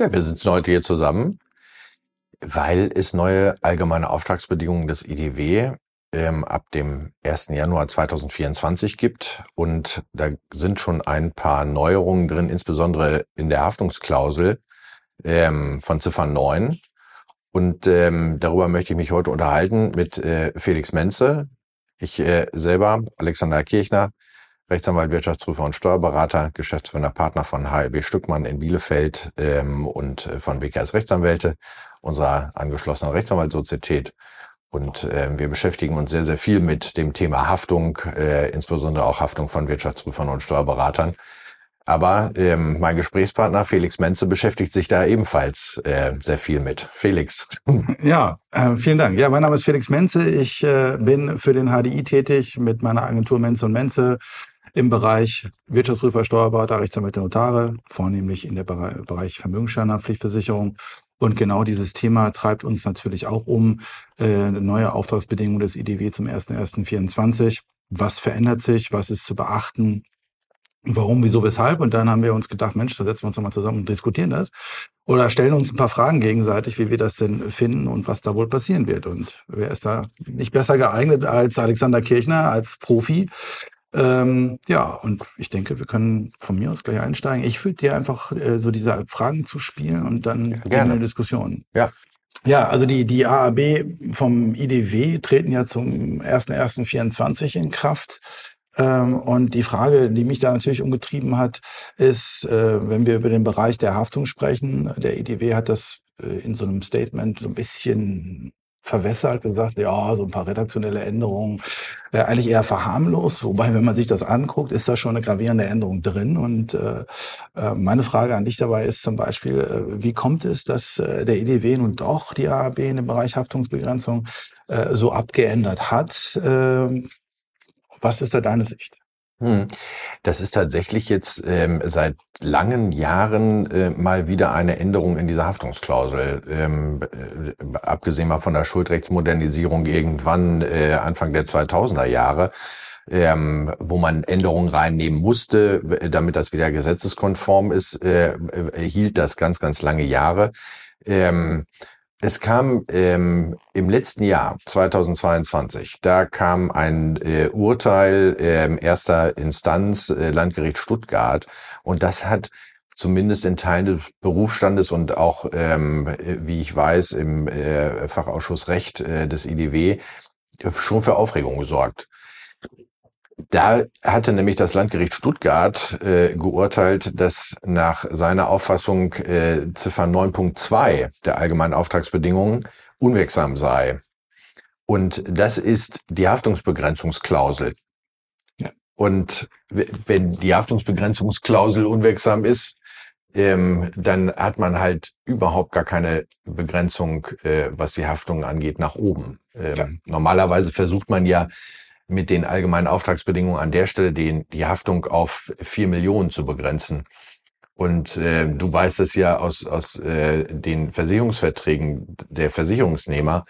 Ja, wir sitzen heute hier zusammen, weil es neue allgemeine Auftragsbedingungen des IDW ähm, ab dem 1. Januar 2024 gibt. Und da sind schon ein paar Neuerungen drin, insbesondere in der Haftungsklausel ähm, von Ziffer 9. Und ähm, darüber möchte ich mich heute unterhalten mit äh, Felix Menze. Ich äh, selber, Alexander Kirchner, Rechtsanwalt, Wirtschaftsprüfer und Steuerberater, geschäftsführender Partner von HLB Stückmann in Bielefeld ähm, und äh, von BKS Rechtsanwälte, unserer angeschlossenen Rechtsanwaltssozietät. Und äh, wir beschäftigen uns sehr, sehr viel mit dem Thema Haftung, äh, insbesondere auch Haftung von Wirtschaftsprüfern und Steuerberatern. Aber ähm, mein Gesprächspartner Felix Menze beschäftigt sich da ebenfalls äh, sehr viel mit. Felix. Ja, äh, vielen Dank. Ja, mein Name ist Felix Menze. Ich äh, bin für den HDI tätig mit meiner Agentur Menze und Menze im Bereich Wirtschaftsprüfer, Steuerberater, Rechtsanwälte, Notare, vornehmlich in der Bereich Vermögenssteuernachpflichtversicherung. Und genau dieses Thema treibt uns natürlich auch um äh, neue Auftragsbedingungen des IDW zum 01.01.24. Was verändert sich? Was ist zu beachten? Warum, wieso, weshalb? Und dann haben wir uns gedacht, Mensch, da setzen wir uns nochmal zusammen und diskutieren das. Oder stellen uns ein paar Fragen gegenseitig, wie wir das denn finden und was da wohl passieren wird. Und wer ist da nicht besser geeignet als Alexander Kirchner, als Profi, ähm, ja, und ich denke, wir können von mir aus gleich einsteigen. Ich würde dir einfach äh, so diese Fragen zu spielen und dann gerne eine Diskussion. Ja. Ja, also die, die AAB vom IDW treten ja zum 1.1.24 in Kraft. Ähm, und die Frage, die mich da natürlich umgetrieben hat, ist, äh, wenn wir über den Bereich der Haftung sprechen, der IDW hat das äh, in so einem Statement so ein bisschen verwässert, gesagt, ja, so ein paar redaktionelle Änderungen, äh, eigentlich eher verharmlos. Wobei, wenn man sich das anguckt, ist da schon eine gravierende Änderung drin. Und äh, äh meine Frage an dich dabei ist zum Beispiel, äh, wie kommt es, dass äh, der EDW nun doch die AAB in dem Bereich Haftungsbegrenzung äh, so abgeändert hat? Äh, was ist da deine Sicht? Hm. Das ist tatsächlich jetzt ähm, seit langen Jahren äh, mal wieder eine Änderung in dieser Haftungsklausel. Ähm, äh, abgesehen mal von der Schuldrechtsmodernisierung irgendwann äh, Anfang der 2000er Jahre, ähm, wo man Änderungen reinnehmen musste, damit das wieder gesetzeskonform ist, äh, hielt das ganz, ganz lange Jahre. Ähm, es kam ähm, im letzten Jahr, 2022, da kam ein äh, Urteil äh, erster Instanz, äh, Landgericht Stuttgart, und das hat zumindest in Teilen des Berufsstandes und auch, ähm, wie ich weiß, im äh, Fachausschuss Recht äh, des IDW schon für Aufregung gesorgt. Da hatte nämlich das Landgericht Stuttgart äh, geurteilt, dass nach seiner Auffassung äh, Ziffer 9.2 der allgemeinen Auftragsbedingungen unwirksam sei. Und das ist die Haftungsbegrenzungsklausel. Ja. Und wenn die Haftungsbegrenzungsklausel unwirksam ist, ähm, dann hat man halt überhaupt gar keine Begrenzung, äh, was die Haftung angeht, nach oben. Ähm, ja. Normalerweise versucht man ja mit den allgemeinen Auftragsbedingungen an der Stelle den, die Haftung auf vier Millionen zu begrenzen. Und äh, du weißt es ja aus, aus äh, den Versicherungsverträgen der Versicherungsnehmer,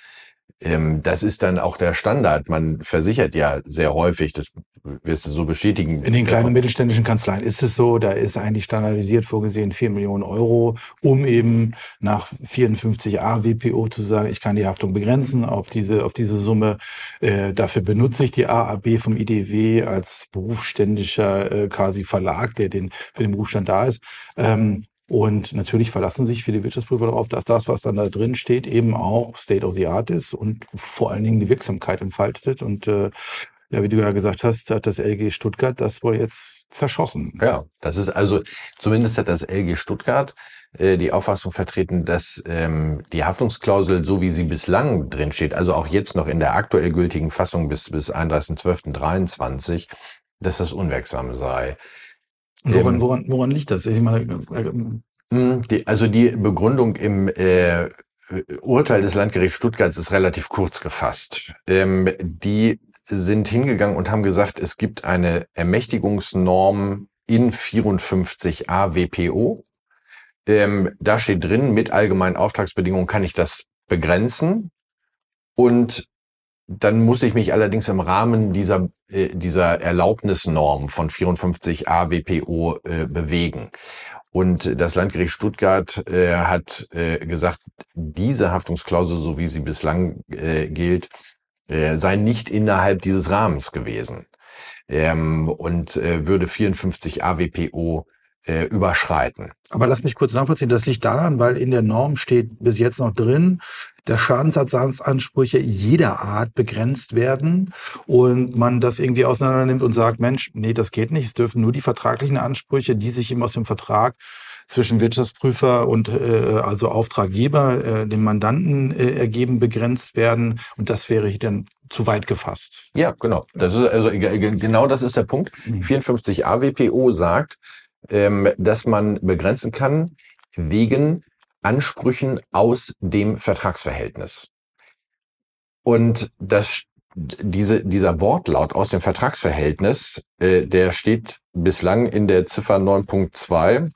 ähm, das ist dann auch der Standard. Man versichert ja sehr häufig, das wirst du so bestätigen. In den kleinen und mittelständischen Kanzleien ist es so, da ist eigentlich standardisiert vorgesehen 4 Millionen Euro, um eben nach 54a WPO zu sagen, ich kann die Haftung begrenzen auf diese, auf diese Summe. Äh, dafür benutze ich die AAB vom IDW als berufsständischer äh, quasi Verlag, der den, für den Berufsstand da ist. Ähm, und natürlich verlassen sich viele Wirtschaftsprüfer darauf, dass das, was dann da drin steht, eben auch State of the Art ist und vor allen Dingen die Wirksamkeit entfaltet. Und äh, ja, wie du ja gesagt hast, hat das LG Stuttgart das wohl jetzt zerschossen. Ja, das ist also, zumindest hat das LG Stuttgart äh, die Auffassung vertreten, dass ähm, die Haftungsklausel, so wie sie bislang drin steht, also auch jetzt noch in der aktuell gültigen Fassung bis, bis 31.12.23, dass das unwirksam sei. Woran, ähm, woran, woran liegt das? Ich meine, äh, hm, die, also die Begründung im äh, Urteil des Landgerichts Stuttgarts ist relativ kurz gefasst. Ähm, die sind hingegangen und haben gesagt, es gibt eine Ermächtigungsnorm in 54a WPO. Ähm, da steht drin, mit allgemeinen Auftragsbedingungen kann ich das begrenzen. Und dann muss ich mich allerdings im Rahmen dieser, äh, dieser Erlaubnisnorm von 54a WPO äh, bewegen. Und das Landgericht Stuttgart äh, hat äh, gesagt, diese Haftungsklausel, so wie sie bislang äh, gilt, äh, sei nicht innerhalb dieses Rahmens gewesen ähm, und äh, würde 54 AWPO äh, überschreiten. Aber lass mich kurz nachvollziehen, das liegt daran, weil in der Norm steht bis jetzt noch drin, dass Schadensersatzansprüche jeder Art begrenzt werden und man das irgendwie auseinander nimmt und sagt, Mensch, nee, das geht nicht. Es dürfen nur die vertraglichen Ansprüche, die sich eben aus dem Vertrag zwischen Wirtschaftsprüfer und äh, also Auftraggeber, äh, dem Mandanten äh, ergeben, begrenzt werden. Und das wäre hier dann zu weit gefasst. Ja, genau. Das ist also genau das ist der Punkt. 54 mhm. AWPO sagt, ähm, dass man begrenzen kann wegen Ansprüchen aus dem Vertragsverhältnis. Und das, diese, dieser Wortlaut aus dem Vertragsverhältnis, äh, der steht bislang in der Ziffer 9.2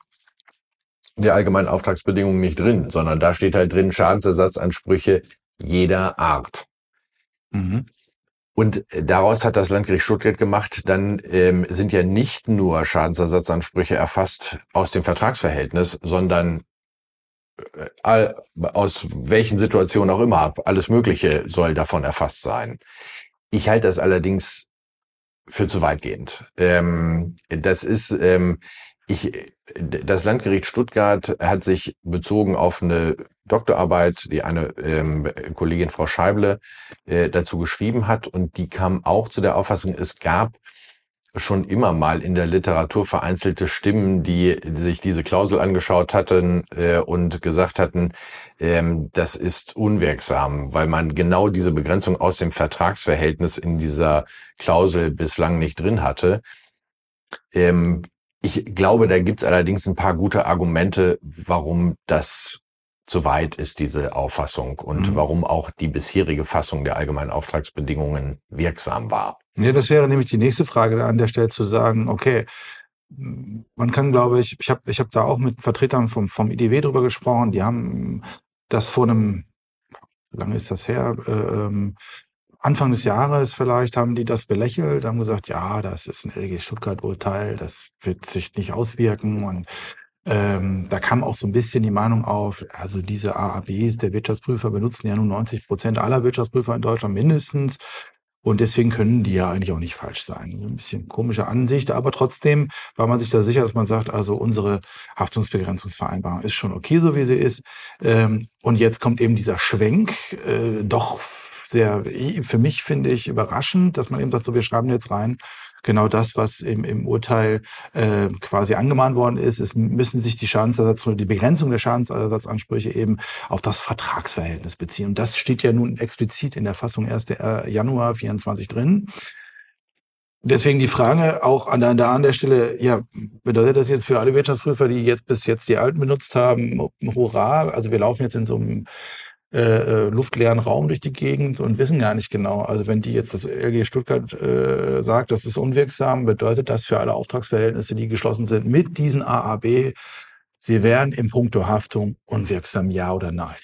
der allgemeinen Auftragsbedingungen nicht drin, sondern da steht halt drin Schadensersatzansprüche jeder Art. Mhm. Und daraus hat das Landgericht Stuttgart gemacht, dann ähm, sind ja nicht nur Schadensersatzansprüche erfasst aus dem Vertragsverhältnis, sondern äh, all, aus welchen Situationen auch immer, alles Mögliche soll davon erfasst sein. Ich halte das allerdings für zu weitgehend. Ähm, das ist, ähm, ich, das Landgericht Stuttgart hat sich bezogen auf eine Doktorarbeit, die eine ähm, Kollegin Frau Scheible äh, dazu geschrieben hat und die kam auch zu der Auffassung, es gab schon immer mal in der Literatur vereinzelte Stimmen, die sich diese Klausel angeschaut hatten äh, und gesagt hatten, ähm, das ist unwirksam, weil man genau diese Begrenzung aus dem Vertragsverhältnis in dieser Klausel bislang nicht drin hatte. Ähm, ich glaube, da gibt's allerdings ein paar gute Argumente, warum das zu weit ist, diese Auffassung und mhm. warum auch die bisherige Fassung der allgemeinen Auftragsbedingungen wirksam war. Ja, das wäre nämlich die nächste Frage an der Stelle zu sagen, okay, man kann, glaube ich, ich habe ich hab da auch mit Vertretern vom, vom IDW drüber gesprochen, die haben das vor einem, wie lange ist das her, äh, ähm, Anfang des Jahres vielleicht haben die das belächelt, haben gesagt, ja, das ist ein LG Stuttgart-Urteil, das wird sich nicht auswirken. Und ähm, da kam auch so ein bisschen die Meinung auf, also diese AABs der Wirtschaftsprüfer benutzen ja nun 90 Prozent aller Wirtschaftsprüfer in Deutschland mindestens. Und deswegen können die ja eigentlich auch nicht falsch sein. Ein bisschen komische Ansicht, aber trotzdem war man sich da sicher, dass man sagt, also unsere Haftungsbegrenzungsvereinbarung ist schon okay, so wie sie ist. Ähm, und jetzt kommt eben dieser Schwenk, äh, doch sehr, für mich finde ich überraschend, dass man eben sagt, so wir schreiben jetzt rein, genau das, was im, im Urteil äh, quasi angemahnt worden ist. Es müssen sich die Schadensersatz die Begrenzung der Schadensersatzansprüche eben auf das Vertragsverhältnis beziehen. Und das steht ja nun explizit in der Fassung 1. Äh, Januar 24 drin. Deswegen die Frage auch an der, an der Stelle, ja, bedeutet das jetzt für alle Wirtschaftsprüfer, die jetzt bis jetzt die alten benutzt haben, hurra, also wir laufen jetzt in so einem äh, äh, luftleeren Raum durch die Gegend und wissen gar nicht genau. Also wenn die jetzt das LG Stuttgart äh, sagt, das ist unwirksam, bedeutet das für alle Auftragsverhältnisse, die geschlossen sind mit diesen AAB, sie wären im Punkto Haftung unwirksam, ja oder nein?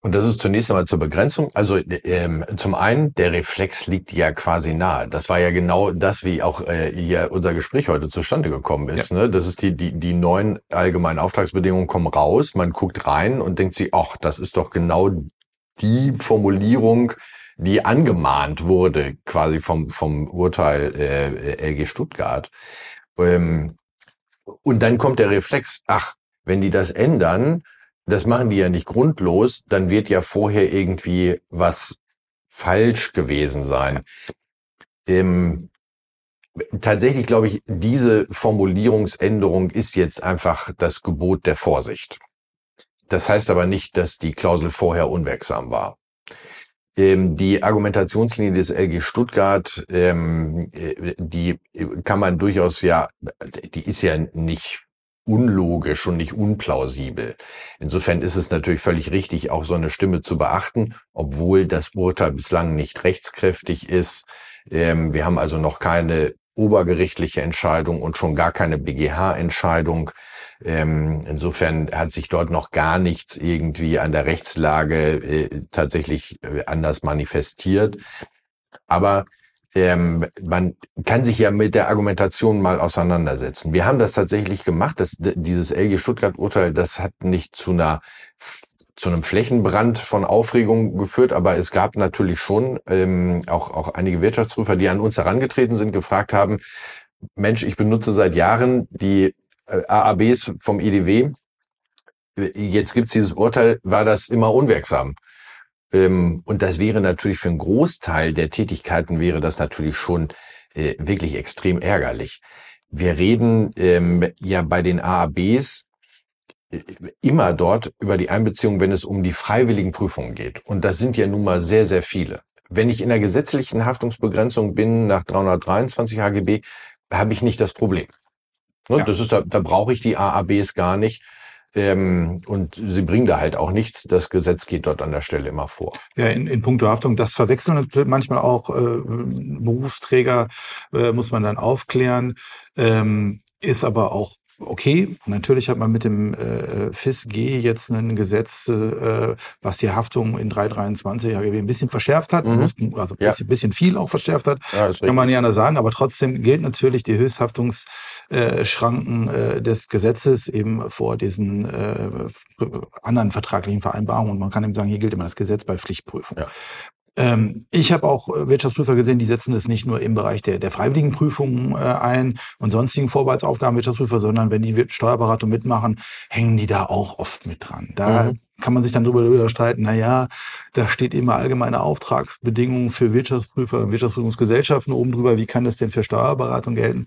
Und das ist zunächst einmal zur Begrenzung. Also ähm, zum einen, der Reflex liegt ja quasi nahe. Das war ja genau das, wie auch äh, hier unser Gespräch heute zustande gekommen ist. Ja. Ne? Das ist die, die, die neuen allgemeinen Auftragsbedingungen kommen raus, man guckt rein und denkt sich, ach, das ist doch genau die Formulierung, die angemahnt wurde, quasi vom, vom Urteil äh, LG Stuttgart. Ähm, und dann kommt der Reflex, ach, wenn die das ändern, das machen die ja nicht grundlos, dann wird ja vorher irgendwie was falsch gewesen sein. Ähm, tatsächlich glaube ich, diese Formulierungsänderung ist jetzt einfach das Gebot der Vorsicht. Das heißt aber nicht, dass die Klausel vorher unwirksam war. Ähm, die Argumentationslinie des LG Stuttgart, ähm, äh, die kann man durchaus ja, die ist ja nicht unlogisch und nicht unplausibel. Insofern ist es natürlich völlig richtig, auch so eine Stimme zu beachten, obwohl das Urteil bislang nicht rechtskräftig ist. Ähm, wir haben also noch keine obergerichtliche Entscheidung und schon gar keine BGH-Entscheidung. Ähm, insofern hat sich dort noch gar nichts irgendwie an der Rechtslage äh, tatsächlich äh, anders manifestiert. Aber ähm, man kann sich ja mit der Argumentation mal auseinandersetzen. Wir haben das tatsächlich gemacht. Das, dieses LG Stuttgart-Urteil, das hat nicht zu einer zu einem Flächenbrand von Aufregung geführt, aber es gab natürlich schon ähm, auch, auch einige Wirtschaftsprüfer, die an uns herangetreten sind, gefragt haben, Mensch, ich benutze seit Jahren die äh, AABs vom IDW. Jetzt gibt's dieses Urteil, war das immer unwirksam? Ähm, und das wäre natürlich für einen Großteil der Tätigkeiten wäre das natürlich schon äh, wirklich extrem ärgerlich. Wir reden ähm, ja bei den AABs äh, immer dort über die Einbeziehung, wenn es um die freiwilligen Prüfungen geht. Und das sind ja nun mal sehr, sehr viele. Wenn ich in der gesetzlichen Haftungsbegrenzung bin nach 323 HGB, habe ich nicht das Problem. Ne, ja. Das ist da, da brauche ich die AABs gar nicht. Ähm, und sie bringen da halt auch nichts. Das Gesetz geht dort an der Stelle immer vor. Ja, in, in puncto Haftung, das verwechseln manchmal auch äh, Berufsträger, äh, muss man dann aufklären. Ähm, ist aber auch okay, natürlich hat man mit dem äh, FIS-G jetzt ein Gesetz, äh, was die Haftung in 323 HGB ein bisschen verschärft hat, mhm. also ein ja. bisschen, viel auch verschärft hat, ja, kann man ja sagen, aber trotzdem gilt natürlich die Höchsthaftungsschranken äh, des Gesetzes eben vor diesen äh, anderen vertraglichen Vereinbarungen und man kann eben sagen, hier gilt immer das Gesetz bei Pflichtprüfung. Ja. Ähm, ich habe auch äh, Wirtschaftsprüfer gesehen, die setzen das nicht nur im Bereich der, der freiwilligen Prüfungen äh, ein und sonstigen Vorbehaltsaufgaben Wirtschaftsprüfer, sondern wenn die Steuerberatung mitmachen, hängen die da auch oft mit dran. Da mhm. kann man sich dann darüber streiten, na ja, da steht immer allgemeine Auftragsbedingungen für Wirtschaftsprüfer und Wirtschaftsprüfungsgesellschaften oben drüber. Wie kann das denn für Steuerberatung gelten?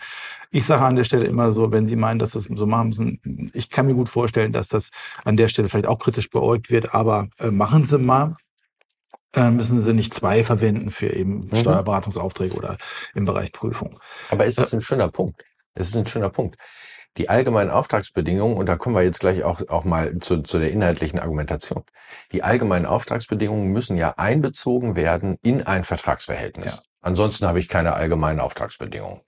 Ich sage an der Stelle immer so, wenn Sie meinen, dass das so machen müssen, ich kann mir gut vorstellen, dass das an der Stelle vielleicht auch kritisch beäugt wird, aber äh, machen Sie mal müssen sie nicht zwei verwenden für eben mhm. Steuerberatungsaufträge oder im Bereich Prüfung. Aber ist das äh, ein schöner Punkt? Es ist ein schöner Punkt. Die allgemeinen Auftragsbedingungen, und da kommen wir jetzt gleich auch, auch mal zu, zu der inhaltlichen Argumentation. Die allgemeinen Auftragsbedingungen müssen ja einbezogen werden in ein Vertragsverhältnis. Ja. Ansonsten habe ich keine allgemeinen Auftragsbedingungen.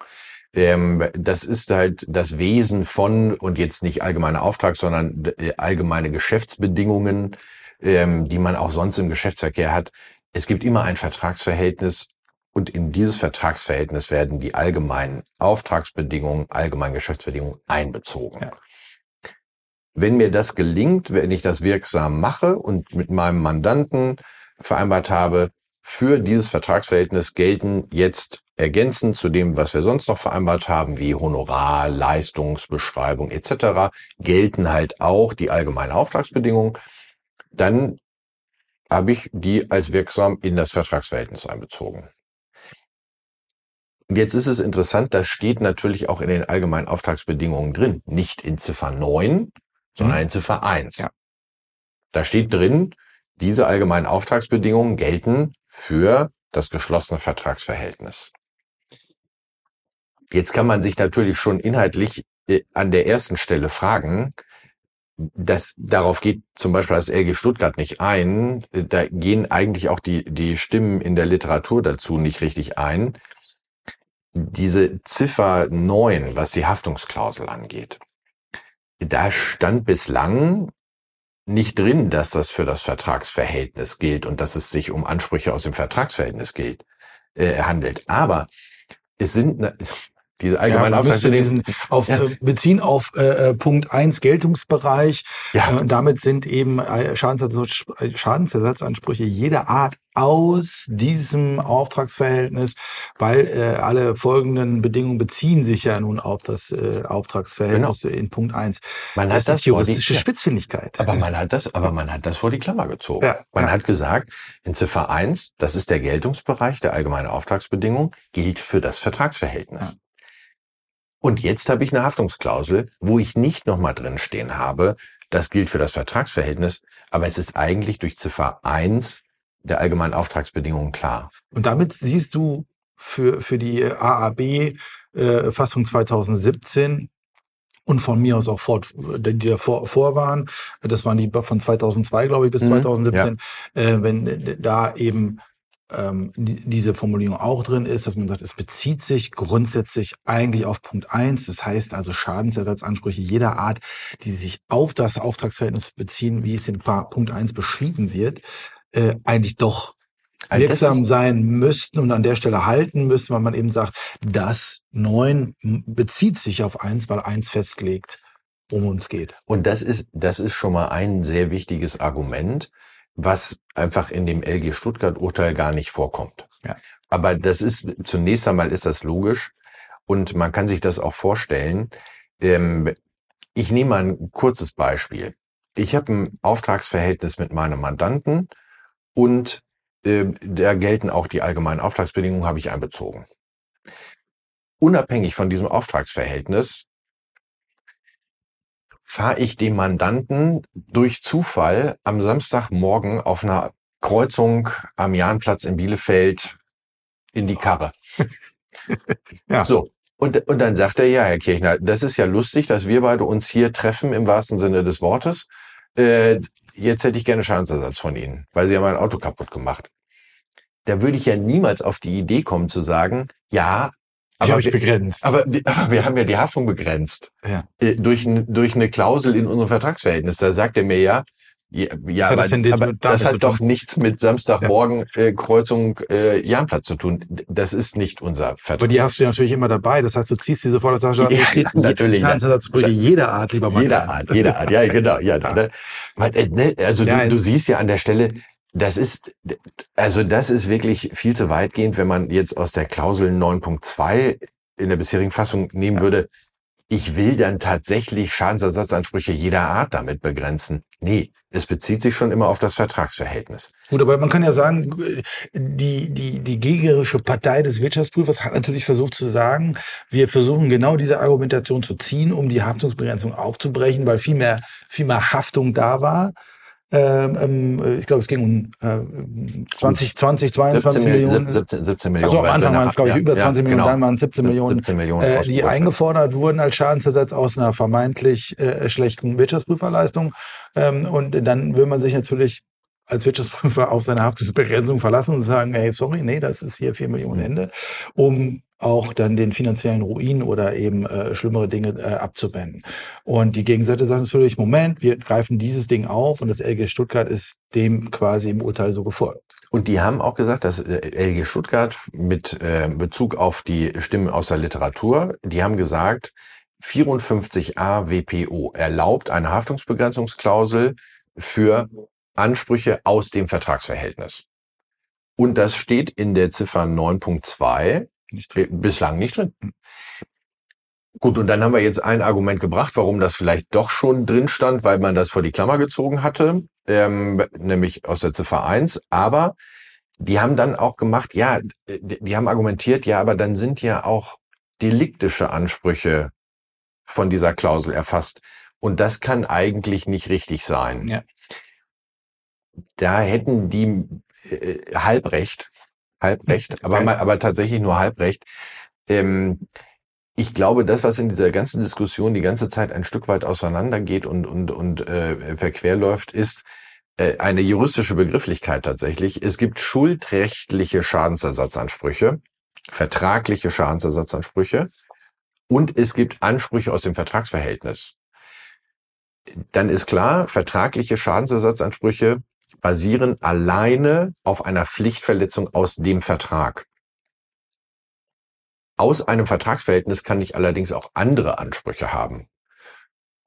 Ähm, das ist halt das Wesen von, und jetzt nicht allgemeiner Auftrag, sondern äh, allgemeine Geschäftsbedingungen ähm, die man auch sonst im Geschäftsverkehr hat. Es gibt immer ein Vertragsverhältnis und in dieses Vertragsverhältnis werden die allgemeinen Auftragsbedingungen, allgemeinen Geschäftsbedingungen einbezogen. Ja. Wenn mir das gelingt, wenn ich das wirksam mache und mit meinem Mandanten vereinbart habe, für dieses Vertragsverhältnis gelten jetzt ergänzend zu dem, was wir sonst noch vereinbart haben, wie Honorar, Leistungsbeschreibung etc., gelten halt auch die allgemeinen Auftragsbedingungen dann habe ich die als wirksam in das Vertragsverhältnis einbezogen. Und jetzt ist es interessant, das steht natürlich auch in den allgemeinen Auftragsbedingungen drin. Nicht in Ziffer 9, sondern mhm. in Ziffer 1. Ja. Da steht drin, diese allgemeinen Auftragsbedingungen gelten für das geschlossene Vertragsverhältnis. Jetzt kann man sich natürlich schon inhaltlich äh, an der ersten Stelle fragen, das, darauf geht zum Beispiel das LG Stuttgart nicht ein. Da gehen eigentlich auch die, die Stimmen in der Literatur dazu nicht richtig ein. Diese Ziffer 9, was die Haftungsklausel angeht, da stand bislang nicht drin, dass das für das Vertragsverhältnis gilt und dass es sich um Ansprüche aus dem Vertragsverhältnis gilt, äh, handelt. Aber es sind, diese allgemeine ja, Auftragsbedingungen. auf, ja. Äh, beziehen auf äh, äh Punkt 1 Geltungsbereich. Ja. Äh, damit sind eben äh, Schadensersatzansprüche jeder Art aus diesem Auftragsverhältnis, weil äh, alle folgenden Bedingungen beziehen sich ja nun auf das äh, Auftragsverhältnis genau. in Punkt 1. Man das hat das ist juristische die, Spitzfindigkeit. Aber man hat das, aber man hat das vor die Klammer gezogen. Ja, man ja. hat gesagt, in Ziffer 1, das ist der Geltungsbereich der allgemeinen Auftragsbedingungen, gilt für das Vertragsverhältnis. Ja. Und jetzt habe ich eine Haftungsklausel, wo ich nicht nochmal drin stehen habe, das gilt für das Vertragsverhältnis, aber es ist eigentlich durch Ziffer 1 der allgemeinen Auftragsbedingungen klar. Und damit siehst du für, für die AAB äh, Fassung 2017 und von mir aus auch fort, die davor vor waren, das waren die von 2002, glaube ich, bis mhm, 2017, ja. äh, wenn da eben ähm, die, diese Formulierung auch drin ist, dass man sagt, es bezieht sich grundsätzlich eigentlich auf Punkt eins. Das heißt also Schadensersatzansprüche jeder Art, die sich auf das Auftragsverhältnis beziehen, wie es in Punkt eins beschrieben wird, äh, eigentlich doch wirksam sein müssten und an der Stelle halten müssten, weil man eben sagt, das neun bezieht sich auf eins, weil eins festlegt, worum es geht. Und das ist, das ist schon mal ein sehr wichtiges Argument, was einfach in dem LG Stuttgart Urteil gar nicht vorkommt. Ja. Aber das ist, zunächst einmal ist das logisch und man kann sich das auch vorstellen. Ähm, ich nehme mal ein kurzes Beispiel. Ich habe ein Auftragsverhältnis mit meinem Mandanten und äh, da gelten auch die allgemeinen Auftragsbedingungen, habe ich einbezogen. Unabhängig von diesem Auftragsverhältnis fahre ich dem Mandanten durch Zufall am Samstagmorgen auf einer Kreuzung am Jahnplatz in Bielefeld in die Karre. ja. So. Und, und dann sagt er, ja, Herr Kirchner, das ist ja lustig, dass wir beide uns hier treffen im wahrsten Sinne des Wortes. Äh, jetzt hätte ich gerne Schadensersatz von Ihnen, weil Sie haben mein Auto kaputt gemacht. Da würde ich ja niemals auf die Idee kommen zu sagen, ja, aber, ich begrenzt. Aber, aber, wir haben ja die Haftung begrenzt. Ja. Äh, durch, durch eine Klausel in unserem Vertragsverhältnis. Da sagt er mir ja, ja, ja aber, das, aber das hat doch nichts mit Samstagmorgen ja. äh, Kreuzung äh, Jahnplatz zu tun. Das ist nicht unser Vertrag. Aber die hast du ja natürlich immer dabei. Das heißt, du ziehst diese Vordertasche an. Ja, steht natürlich. Schadensersatzbrüche jeder Art, lieber Mann. Jeder Art, jeder Art. Ja, genau. Ja, ja. Ne? Äh, ne, also du, du siehst ja an der Stelle, das ist, also das ist wirklich viel zu weitgehend, wenn man jetzt aus der Klausel 9.2 in der bisherigen Fassung nehmen würde, ich will dann tatsächlich Schadensersatzansprüche jeder Art damit begrenzen. Nee, es bezieht sich schon immer auf das Vertragsverhältnis. Gut, aber man kann ja sagen, die, die, die gegnerische Partei des Wirtschaftsprüfers hat natürlich versucht zu sagen, wir versuchen genau diese Argumentation zu ziehen, um die Haftungsbegrenzung aufzubrechen, weil viel mehr, viel mehr Haftung da war. Ähm, ähm, ich glaube, es ging um äh, 20, 20, 22 17, Millionen. 17, 17 Millionen. Also am Anfang waren es, glaube ich, über 20 ja, Millionen, genau. dann waren es 17 Millionen, 17 Millionen äh, die eingefordert wurden als Schadensersatz aus einer vermeintlich äh, schlechten Wirtschaftsprüferleistung. Ähm, und dann will man sich natürlich als Wirtschaftsprüfer auf seine Haftungsbegrenzung verlassen und sagen, hey, sorry, nee, das ist hier 4 Millionen Ende, um auch dann den finanziellen Ruin oder eben äh, schlimmere Dinge äh, abzuwenden. Und die Gegenseite sagt natürlich, Moment, wir greifen dieses Ding auf und das LG Stuttgart ist dem quasi im Urteil so gefolgt. Und die haben auch gesagt, dass äh, LG Stuttgart mit äh, Bezug auf die Stimmen aus der Literatur, die haben gesagt, 54a WPO erlaubt eine Haftungsbegrenzungsklausel für Ansprüche aus dem Vertragsverhältnis. Und das steht in der Ziffer 9.2 nicht drin. Äh, bislang nicht drin. Gut, und dann haben wir jetzt ein Argument gebracht, warum das vielleicht doch schon drin stand, weil man das vor die Klammer gezogen hatte, ähm, nämlich aus der Ziffer 1. Aber die haben dann auch gemacht, ja, die haben argumentiert, ja, aber dann sind ja auch deliktische Ansprüche von dieser Klausel erfasst. Und das kann eigentlich nicht richtig sein. Ja. Da hätten die äh, Halbrecht, Halbrecht, aber, okay. aber tatsächlich nur Halbrecht. Ähm, ich glaube, das, was in dieser ganzen Diskussion die ganze Zeit ein Stück weit auseinandergeht und, und, und äh, verquerläuft, ist äh, eine juristische Begrifflichkeit tatsächlich. Es gibt schuldrechtliche Schadensersatzansprüche, vertragliche Schadensersatzansprüche und es gibt Ansprüche aus dem Vertragsverhältnis. Dann ist klar, vertragliche Schadensersatzansprüche basieren alleine auf einer Pflichtverletzung aus dem Vertrag. Aus einem Vertragsverhältnis kann ich allerdings auch andere Ansprüche haben.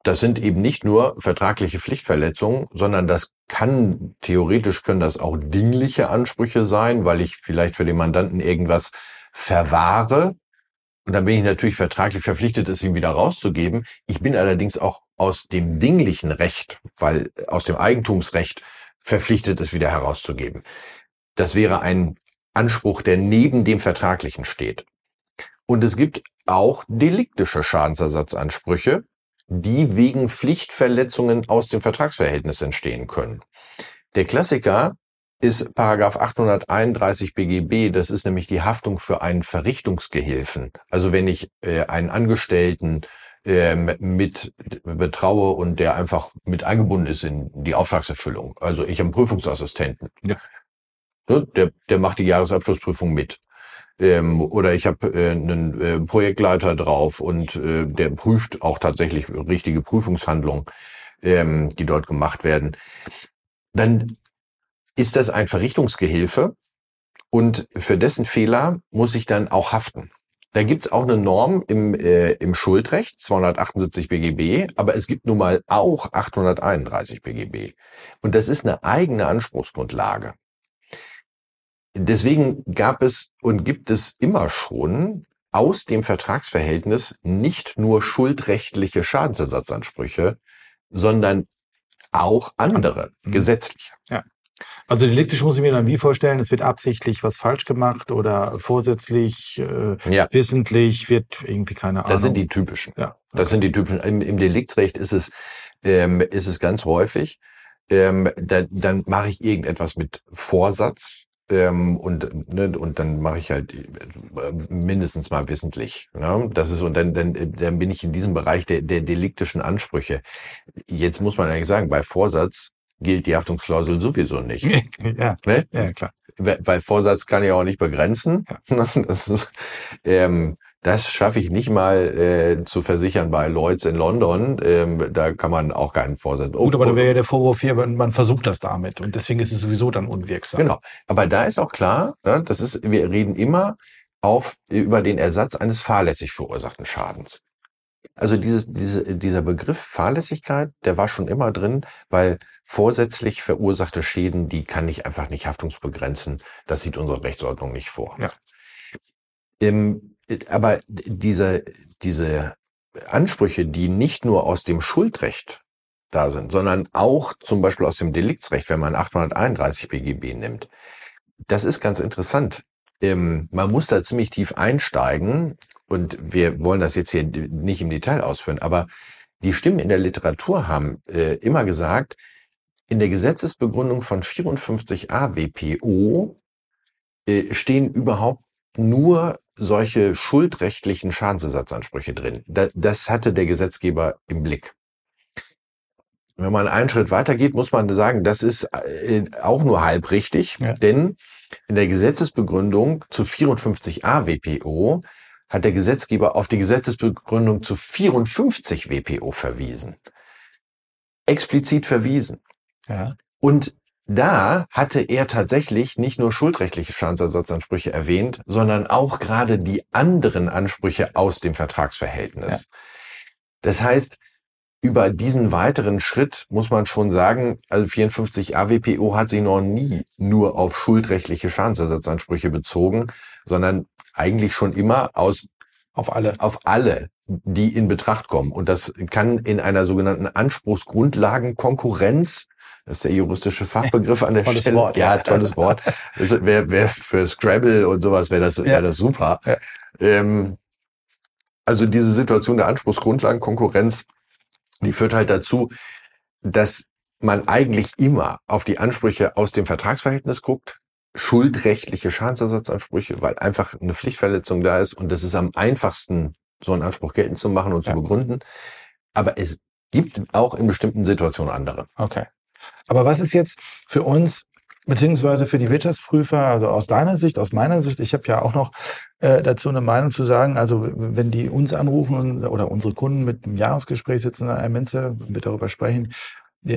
Das sind eben nicht nur vertragliche Pflichtverletzungen, sondern das kann, theoretisch können das auch dingliche Ansprüche sein, weil ich vielleicht für den Mandanten irgendwas verwahre. Und dann bin ich natürlich vertraglich verpflichtet, es ihm wieder rauszugeben. Ich bin allerdings auch aus dem dinglichen Recht, weil aus dem Eigentumsrecht verpflichtet, es wieder herauszugeben. Das wäre ein Anspruch, der neben dem Vertraglichen steht. Und es gibt auch deliktische Schadensersatzansprüche, die wegen Pflichtverletzungen aus dem Vertragsverhältnis entstehen können. Der Klassiker ist Paragraph 831 BGB, das ist nämlich die Haftung für einen Verrichtungsgehilfen. Also wenn ich äh, einen Angestellten mit betraue und der einfach mit eingebunden ist in die Auftragserfüllung. Also ich habe einen Prüfungsassistenten. Ja. Ne, der, der macht die Jahresabschlussprüfung mit. Ähm, oder ich habe äh, einen äh, Projektleiter drauf und äh, der prüft auch tatsächlich richtige Prüfungshandlungen, ähm, die dort gemacht werden. Dann ist das ein Verrichtungsgehilfe Und für dessen Fehler muss ich dann auch haften. Da gibt's auch eine Norm im, äh, im Schuldrecht, 278 BGB, aber es gibt nun mal auch 831 BGB. Und das ist eine eigene Anspruchsgrundlage. Deswegen gab es und gibt es immer schon aus dem Vertragsverhältnis nicht nur schuldrechtliche Schadensersatzansprüche, sondern auch andere, mhm. gesetzliche. Ja. Also deliktisch muss ich mir dann wie vorstellen, es wird absichtlich was falsch gemacht oder vorsätzlich, äh, ja. wissentlich, wird irgendwie keine Ahnung. Das sind die typischen. Ja. Okay. Das sind die typischen. Im, im Deliktsrecht ist es, ähm, ist es ganz häufig. Ähm, da, dann mache ich irgendetwas mit Vorsatz. Ähm, und ne, und dann mache ich halt äh, mindestens mal wissentlich. Ne? Das ist und dann, dann dann bin ich in diesem Bereich der der deliktischen Ansprüche. Jetzt muss man eigentlich sagen, bei Vorsatz gilt die Haftungsklausel sowieso nicht. ja, ne? ja, klar. Weil Vorsatz kann ich auch nicht begrenzen. Ja. Das, ist, ähm, das schaffe ich nicht mal äh, zu versichern bei Lloyds in London. Ähm, da kann man auch keinen Vorsatz. Gut, aber dann wäre ja der Vorwurf hier, man versucht das damit und deswegen ist es sowieso dann unwirksam. Genau. Aber da ist auch klar, ne, das ist, wir reden immer auf über den Ersatz eines fahrlässig verursachten Schadens. Also dieses, diese, dieser Begriff Fahrlässigkeit, der war schon immer drin, weil vorsätzlich verursachte Schäden, die kann ich einfach nicht haftungsbegrenzen. Das sieht unsere Rechtsordnung nicht vor. Ja. Ähm, aber diese, diese Ansprüche, die nicht nur aus dem Schuldrecht da sind, sondern auch zum Beispiel aus dem Deliktsrecht, wenn man 831 BGB nimmt, das ist ganz interessant. Ähm, man muss da ziemlich tief einsteigen und wir wollen das jetzt hier nicht im Detail ausführen, aber die Stimmen in der Literatur haben äh, immer gesagt, in der Gesetzesbegründung von 54a WPO äh, stehen überhaupt nur solche schuldrechtlichen Schadensersatzansprüche drin. Da, das hatte der Gesetzgeber im Blick. Wenn man einen Schritt weitergeht, muss man sagen, das ist äh, auch nur halb richtig, ja. denn in der Gesetzesbegründung zu 54a WPO hat der Gesetzgeber auf die Gesetzesbegründung zu 54 WPO verwiesen. Explizit verwiesen. Ja. Und da hatte er tatsächlich nicht nur schuldrechtliche Schadensersatzansprüche erwähnt, sondern auch gerade die anderen Ansprüche aus dem Vertragsverhältnis. Ja. Das heißt, über diesen weiteren Schritt muss man schon sagen, also 54 AWPO hat sich noch nie nur auf schuldrechtliche Schadensersatzansprüche bezogen, sondern eigentlich schon immer aus auf alle auf alle, die in Betracht kommen und das kann in einer sogenannten Anspruchsgrundlagenkonkurrenz das ist der juristische Fachbegriff an der tolles Stelle. Wort, ja, tolles Wort. Wäre wär für Scrabble und sowas wäre das, wär das super. Ja. Ähm, also diese Situation der Anspruchsgrundlagenkonkurrenz, die führt halt dazu, dass man eigentlich immer auf die Ansprüche aus dem Vertragsverhältnis guckt, schuldrechtliche Schadensersatzansprüche, weil einfach eine Pflichtverletzung da ist und das ist am einfachsten, so einen Anspruch geltend zu machen und zu ja. begründen. Aber es gibt auch in bestimmten Situationen andere. Okay. Aber was ist jetzt für uns beziehungsweise für die Wirtschaftsprüfer, also aus deiner Sicht, aus meiner Sicht, ich habe ja auch noch äh, dazu eine Meinung zu sagen, also wenn die uns anrufen oder unsere Kunden mit einem Jahresgespräch sitzen, Herr Menze, wir darüber sprechen,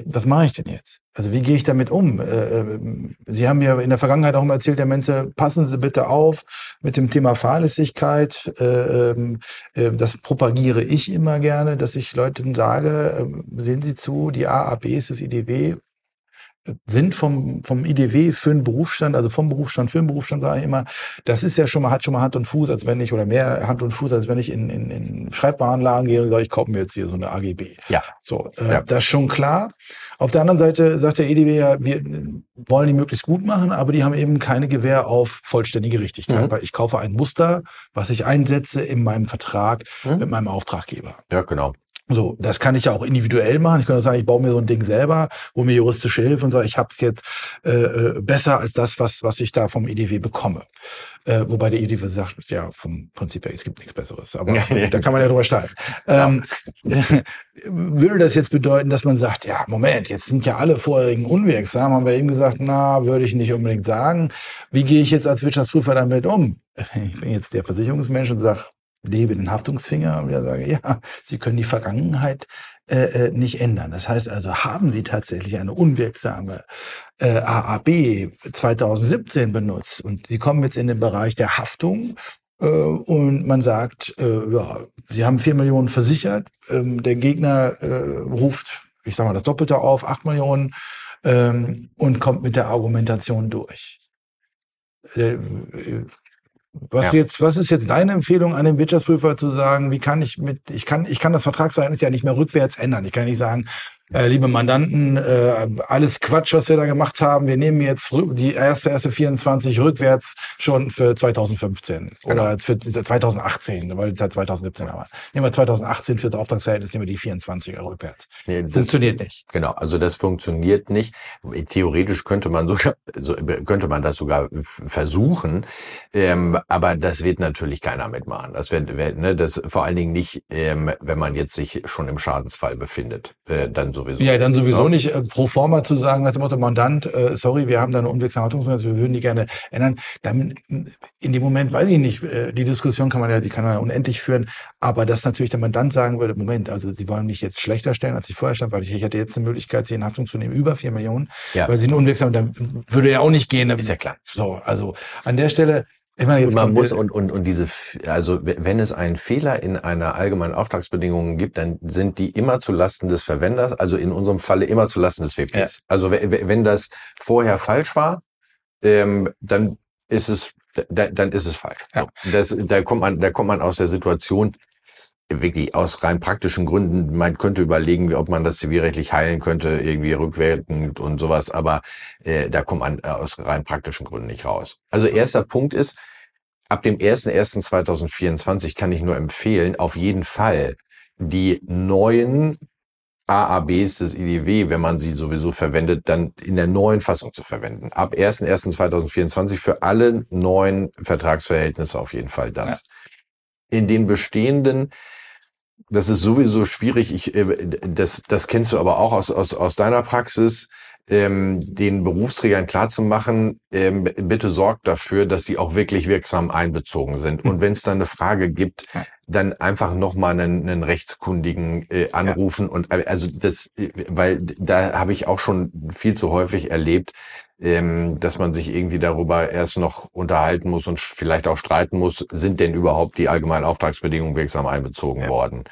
was mache ich denn jetzt? Also wie gehe ich damit um? Äh, äh, Sie haben mir in der Vergangenheit auch mal erzählt, Herr Menze, passen Sie bitte auf mit dem Thema Fahrlässigkeit. Äh, ähm, das propagiere ich immer gerne, dass ich Leuten sage, sehen Sie zu, die AABs des IDW sind vom, vom IDW für den Berufsstand, also vom Berufsstand für den Berufsstand, sage ich immer, das ist ja schon mal, hat schon mal Hand und Fuß, als wenn ich, oder mehr Hand und Fuß, als wenn ich in, in, in Schreibwarenlagen gehe und sage, ich kaufe mir jetzt hier so eine AGB. Ja. So, äh, ja. das ist schon klar. Auf der anderen Seite sagt der EDW ja, wir wollen die möglichst gut machen, aber die haben eben keine Gewähr auf vollständige Richtigkeit, mhm. weil ich kaufe ein Muster, was ich einsetze in meinem Vertrag mhm. mit meinem Auftraggeber. Ja, genau. So, das kann ich ja auch individuell machen. Ich kann auch sagen, ich baue mir so ein Ding selber, hole mir juristische Hilfe und sage, ich habe es jetzt äh, äh, besser als das, was, was ich da vom IDW bekomme. Äh, wobei der IDW sagt, ja, vom Prinzip her, es gibt nichts Besseres. Aber ja, ja. da kann man ja drüber streiten. Ähm, würde das jetzt bedeuten, dass man sagt, ja, Moment, jetzt sind ja alle vorherigen unwirksam, haben wir eben gesagt, na, würde ich nicht unbedingt sagen. Wie gehe ich jetzt als Wirtschaftsprüfer damit um? Ich bin jetzt der Versicherungsmensch und sage, lebe den Haftungsfinger und wieder sage, ja, Sie können die Vergangenheit äh, äh nicht ändern. Das heißt also, haben Sie tatsächlich eine unwirksame äh, AAB 2017 benutzt und Sie kommen jetzt in den Bereich der Haftung äh, und man sagt, äh, ja, Sie haben vier Millionen versichert, ähm, der Gegner äh, ruft, ich sage mal, das Doppelte auf, acht Millionen ähm, und kommt mit der Argumentation durch. Was ja. jetzt, was ist jetzt deine Empfehlung an den Wirtschaftsprüfer zu sagen, wie kann ich mit, ich kann, ich kann das Vertragsverhältnis ja nicht mehr rückwärts ändern. Ich kann nicht sagen, äh, liebe Mandanten, äh, alles Quatsch, was wir da gemacht haben. Wir nehmen jetzt die erste, erste 24 rückwärts schon für 2015 genau. oder für 2018, weil es seit 2017 aber. Nehmen wir 2018 für das Auftragsverhältnis, nehmen wir die 24er rückwärts. Nee, das, funktioniert nicht. Genau, also das funktioniert nicht. Theoretisch könnte man sogar, so, könnte man das sogar versuchen, ähm, aber das wird natürlich keiner mitmachen. Das wird, ne, das vor allen Dingen nicht, ähm, wenn man jetzt sich schon im Schadensfall befindet. Äh, dann sowieso. Ja, dann sowieso ja. nicht äh, pro forma zu sagen, nach dem Motto, Mandant, äh, sorry, wir haben da eine unwirksame Haltungsmessung, wir würden die gerne ändern. Dann in dem Moment weiß ich nicht, äh, die Diskussion kann man ja, die kann man ja unendlich führen, aber dass natürlich der Mandant sagen würde, Moment, also Sie wollen mich jetzt schlechter stellen, als ich vorher stand, weil ich, ich hätte jetzt eine Möglichkeit, Sie in Haftung zu nehmen, über vier Millionen, ja. weil Sie eine unwirksame, dann würde ja auch nicht gehen. Ist ja klar. So, also an der Stelle ich meine, jetzt man muss und, und, und diese, also wenn es einen Fehler in einer allgemeinen Auftragsbedingung gibt, dann sind die immer zu Lasten des Verwenders, also in unserem Falle immer zu Lasten des WPs. Ja. Also wenn das vorher falsch war, ähm, dann ist es, dann ist es falsch. Ja. Das, da kommt man, da kommt man aus der Situation, wirklich aus rein praktischen Gründen, man könnte überlegen, ob man das zivilrechtlich heilen könnte, irgendwie rückwirkend und sowas, aber äh, da kommt man aus rein praktischen Gründen nicht raus. Also erster Punkt ist, ab dem 01.01.2024 kann ich nur empfehlen, auf jeden Fall die neuen AABs des IDW, wenn man sie sowieso verwendet, dann in der neuen Fassung zu verwenden. Ab 01.01.2024 für alle neuen Vertragsverhältnisse auf jeden Fall das. Ja. In den bestehenden das ist sowieso schwierig. Ich, äh, das, das kennst du aber auch aus, aus, aus deiner Praxis, ähm, den Berufsträgern klarzumachen, ähm, bitte sorgt dafür, dass sie auch wirklich wirksam einbezogen sind. Und wenn es dann eine Frage gibt, dann einfach nochmal einen, einen Rechtskundigen äh, anrufen ja. und äh, also das, äh, weil da habe ich auch schon viel zu häufig erlebt, ähm, dass man sich irgendwie darüber erst noch unterhalten muss und vielleicht auch streiten muss, sind denn überhaupt die allgemeinen Auftragsbedingungen wirksam einbezogen ja. worden?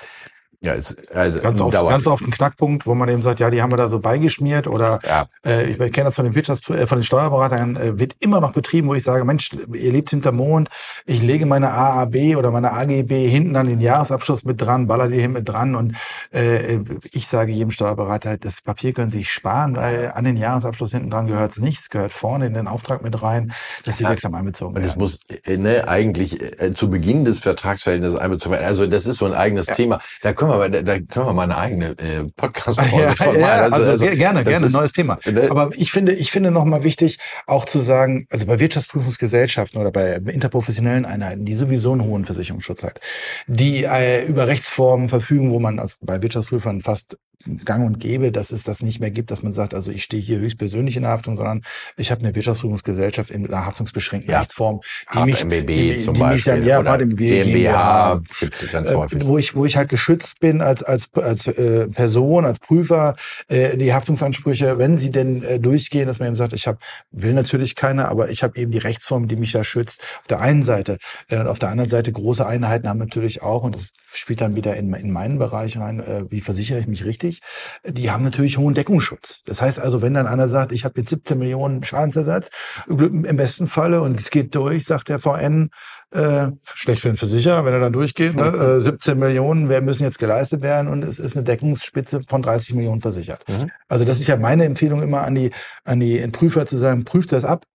Ja, ist, also ganz oft, ganz oft ein Knackpunkt, wo man eben sagt, ja, die haben wir da so beigeschmiert oder ja. äh, ich kenne das von den Wirtschafts äh, von den Steuerberatern, äh, wird immer noch betrieben, wo ich sage, Mensch, ihr lebt hinter Mond, ich lege meine AAB oder meine AGB hinten an den Jahresabschluss mit dran, baller die hin mit dran und äh, ich sage jedem Steuerberater, das Papier können Sie sich sparen, weil an den Jahresabschluss hinten dran gehört es nicht, es gehört vorne in den Auftrag mit rein, dass sie ja. wirksam einbezogen werden. Und es muss äh, ne, eigentlich äh, zu Beginn des Vertragsverhältnisses einbezogen werden. Also das ist so ein eigenes ja. Thema. Da können können wir, da, da können wir mal eine eigene äh, Podcast-Folge ja, ja, also, also, also, gerne, gerne, ist, neues Thema. Aber ich finde, ich finde nochmal wichtig, auch zu sagen, also bei Wirtschaftsprüfungsgesellschaften oder bei interprofessionellen Einheiten, die sowieso einen hohen Versicherungsschutz hat, die äh, über Rechtsformen verfügen, wo man also bei Wirtschaftsprüfern fast gang und gäbe, dass es das nicht mehr gibt, dass man sagt, also ich stehe hier höchstpersönlich in der Haftung, sondern ich habe eine Wirtschaftsprüfungsgesellschaft in einer haftungsbeschränkten ja. Rechtsform, die mich, MBB die, zum die Beispiel, mich dann, ja, oder MBB, GmbH, gibt's ganz äh, häufig. wo ich, wo ich halt geschützt bin als, als, als äh, Person, als Prüfer, äh, die Haftungsansprüche, wenn sie denn äh, durchgehen, dass man eben sagt, ich habe, will natürlich keine, aber ich habe eben die Rechtsform, die mich da schützt, auf der einen Seite. Äh, und auf der anderen Seite große Einheiten haben natürlich auch, und das spielt dann wieder in, in meinen Bereich rein, äh, wie versichere ich mich richtig, die haben natürlich hohen Deckungsschutz. Das heißt also, wenn dann einer sagt, ich habe jetzt 17 Millionen Schadensersatz, im besten Falle, und es geht durch, sagt der VN, äh, schlecht für den Versicherer, wenn er dann durchgeht, ne? äh, 17 Millionen, wer müssen jetzt geleistet werden und es ist eine Deckungsspitze von 30 Millionen versichert. Mhm. Also das ist ja meine Empfehlung immer an die, an die Prüfer zu sagen, prüft das ab,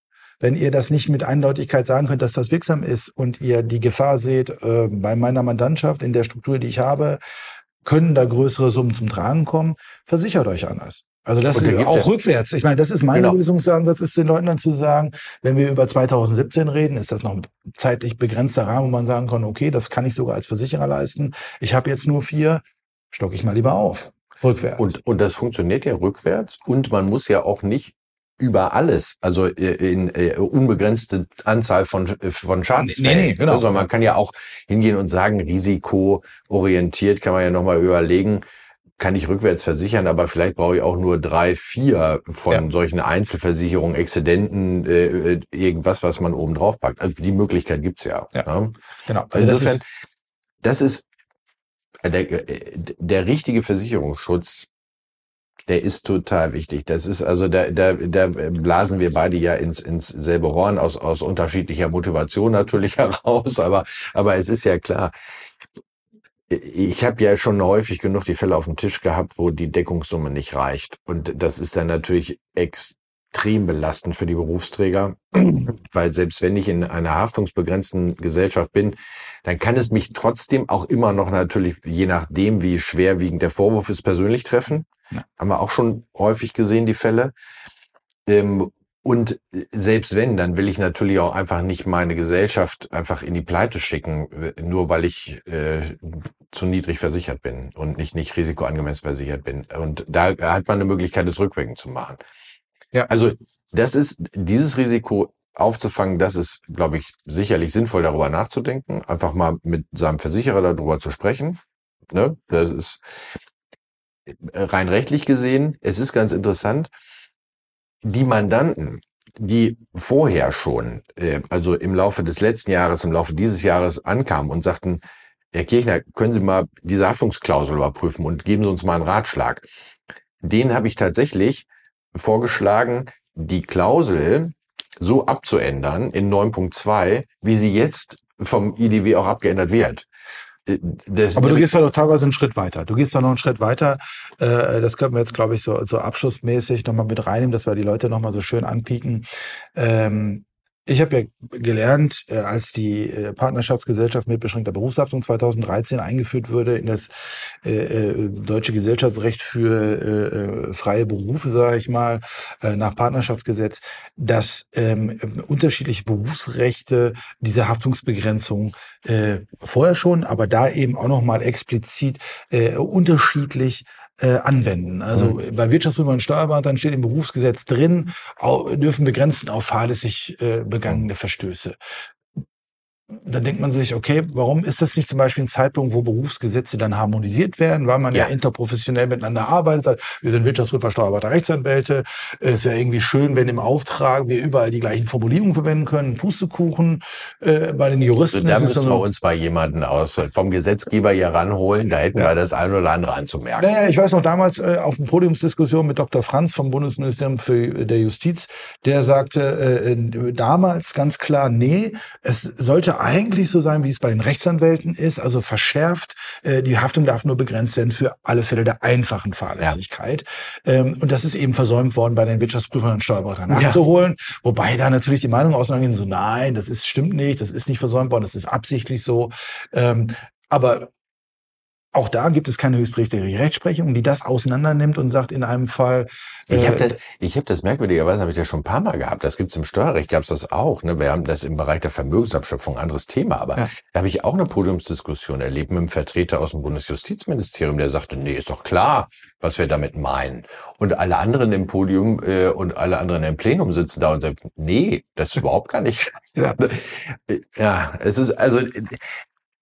wenn ihr das nicht mit Eindeutigkeit sagen könnt, dass das wirksam ist und ihr die Gefahr seht, äh, bei meiner Mandantschaft, in der Struktur, die ich habe, können da größere Summen zum Tragen kommen, versichert euch anders. Also das ist auch ja rückwärts. Ich meine, das ist mein genau. Lösungsansatz, ist den Leuten dann zu sagen, wenn wir über 2017 reden, ist das noch ein zeitlich begrenzter Rahmen, wo man sagen kann, okay, das kann ich sogar als Versicherer leisten. Ich habe jetzt nur vier, stocke ich mal lieber auf. Rückwärts. Und, und das funktioniert ja rückwärts und man muss ja auch nicht über alles, also äh, in äh, unbegrenzte Anzahl von, von Schadensfällen. Nee, nee, genau. Also man kann ja auch hingehen und sagen, risikoorientiert kann man ja nochmal überlegen, kann ich rückwärts versichern, aber vielleicht brauche ich auch nur drei, vier von ja. solchen Einzelversicherungen, Exzedenten, äh, irgendwas, was man oben drauf packt. Also die Möglichkeit gibt's ja. ja. Ne? Genau. Also Insofern, das ist, das ist der, der richtige Versicherungsschutz der ist total wichtig. Das ist also, da, da, da blasen wir beide ja ins, ins selbe Horn aus, aus unterschiedlicher Motivation natürlich heraus, aber, aber es ist ja klar. Ich habe ja schon häufig genug die Fälle auf dem Tisch gehabt, wo die Deckungssumme nicht reicht. Und das ist dann natürlich extrem belastend für die Berufsträger, weil selbst wenn ich in einer haftungsbegrenzten Gesellschaft bin, dann kann es mich trotzdem auch immer noch natürlich, je nachdem, wie schwerwiegend der Vorwurf ist, persönlich treffen. Ja. Haben wir auch schon häufig gesehen, die Fälle. Ähm, und selbst wenn, dann will ich natürlich auch einfach nicht meine Gesellschaft einfach in die Pleite schicken, nur weil ich äh, zu niedrig versichert bin und nicht, nicht risikoangemessen versichert bin. Und da hat man eine Möglichkeit, das rückwirkend zu machen. Ja. Also das ist dieses Risiko aufzufangen, das ist, glaube ich, sicherlich sinnvoll, darüber nachzudenken, einfach mal mit seinem Versicherer darüber zu sprechen. Ne? Das ist rein rechtlich gesehen, es ist ganz interessant, die Mandanten, die vorher schon, äh, also im Laufe des letzten Jahres, im Laufe dieses Jahres ankamen und sagten, Herr Kirchner, können Sie mal diese Haftungsklausel überprüfen und geben Sie uns mal einen Ratschlag. Den habe ich tatsächlich vorgeschlagen, die Klausel so abzuändern in 9.2, wie sie jetzt vom IDW auch abgeändert wird. Äh, das Aber du gehst ja noch teilweise einen Schritt weiter. Du gehst ja noch einen Schritt weiter. Äh, das können wir jetzt, glaube ich, so, so abschlussmäßig nochmal mit reinnehmen, dass wir die Leute nochmal so schön anpieken. Ähm, ich habe ja gelernt, äh, als die äh, Partnerschaftsgesellschaft mit beschränkter Berufshaftung 2013 eingeführt wurde in das äh, deutsche Gesellschaftsrecht für freie Berufe, sage ich mal, nach Partnerschaftsgesetz, dass ähm, unterschiedliche Berufsrechte diese Haftungsbegrenzung vorher schon, aber da eben auch noch mal explizit unterschiedlich äh, anwenden. Also mhm. bei Wirtschaftsprüfern und Steuerberatern steht im Berufsgesetz drin, dürfen begrenzen auf fahrlässig äh, begangene Verstöße dann denkt man sich, okay, warum ist das nicht zum Beispiel ein Zeitpunkt, wo Berufsgesetze dann harmonisiert werden, weil man ja, ja interprofessionell miteinander arbeitet. Sagt, wir sind Wirtschaftsprüfer, Steuerberater, Rechtsanwälte. Es wäre irgendwie schön, wenn im Auftrag wir überall die gleichen Formulierungen verwenden können. Pustekuchen äh, bei den Juristen. Also, da müssen wir uns bei jemanden aus vom Gesetzgeber hier ranholen. Da hätten ja. wir das ein oder andere anzumerken. Naja, ich weiß noch damals äh, auf einer Podiumsdiskussion mit Dr. Franz vom Bundesministerium für der Justiz, der sagte äh, äh damals ganz klar, nee, es sollte eigentlich so sein, wie es bei den Rechtsanwälten ist, also verschärft. Äh, die Haftung darf nur begrenzt werden für alle Fälle der einfachen Fahrlässigkeit. Ja. Ähm, und das ist eben versäumt worden, bei den Wirtschaftsprüfern und Steuerberatern nachzuholen. Ja. Wobei da natürlich die Meinung auseinandergehen, so nein, das ist stimmt nicht, das ist nicht versäumt worden, das ist absichtlich so. Ähm, aber auch da gibt es keine höchstrichterliche Rechtsprechung, die das auseinander nimmt und sagt in einem Fall. Äh, ich habe das, ich hab das merkwürdigerweise habe ich das schon ein paar Mal gehabt. Das gibt's im Steuerrecht, gab's das auch. Ne? Wir haben das im Bereich der Vermögensabschöpfung, anderes Thema. Aber ja. da habe ich auch eine Podiumsdiskussion erlebt mit einem Vertreter aus dem Bundesjustizministerium, der sagte, nee, ist doch klar, was wir damit meinen. Und alle anderen im Podium äh, und alle anderen im Plenum sitzen da und sagen, nee, das ist überhaupt gar nicht. Ja es ist also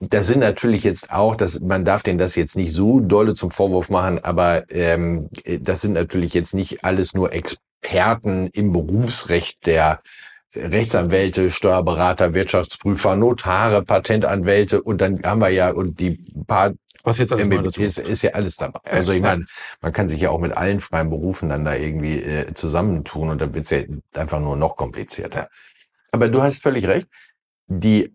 das sind natürlich jetzt auch, dass man darf denen das jetzt nicht so dolle zum Vorwurf machen, aber ähm, das sind natürlich jetzt nicht alles nur Experten im Berufsrecht der Rechtsanwälte, Steuerberater, Wirtschaftsprüfer, Notare, Patentanwälte und dann haben wir ja und die paar was jetzt alles MBB ist, ist ja alles dabei. Also ich meine, man kann sich ja auch mit allen freien Berufen dann da irgendwie äh, zusammentun und dann wird's ja einfach nur noch komplizierter. Aber du hast völlig recht. Die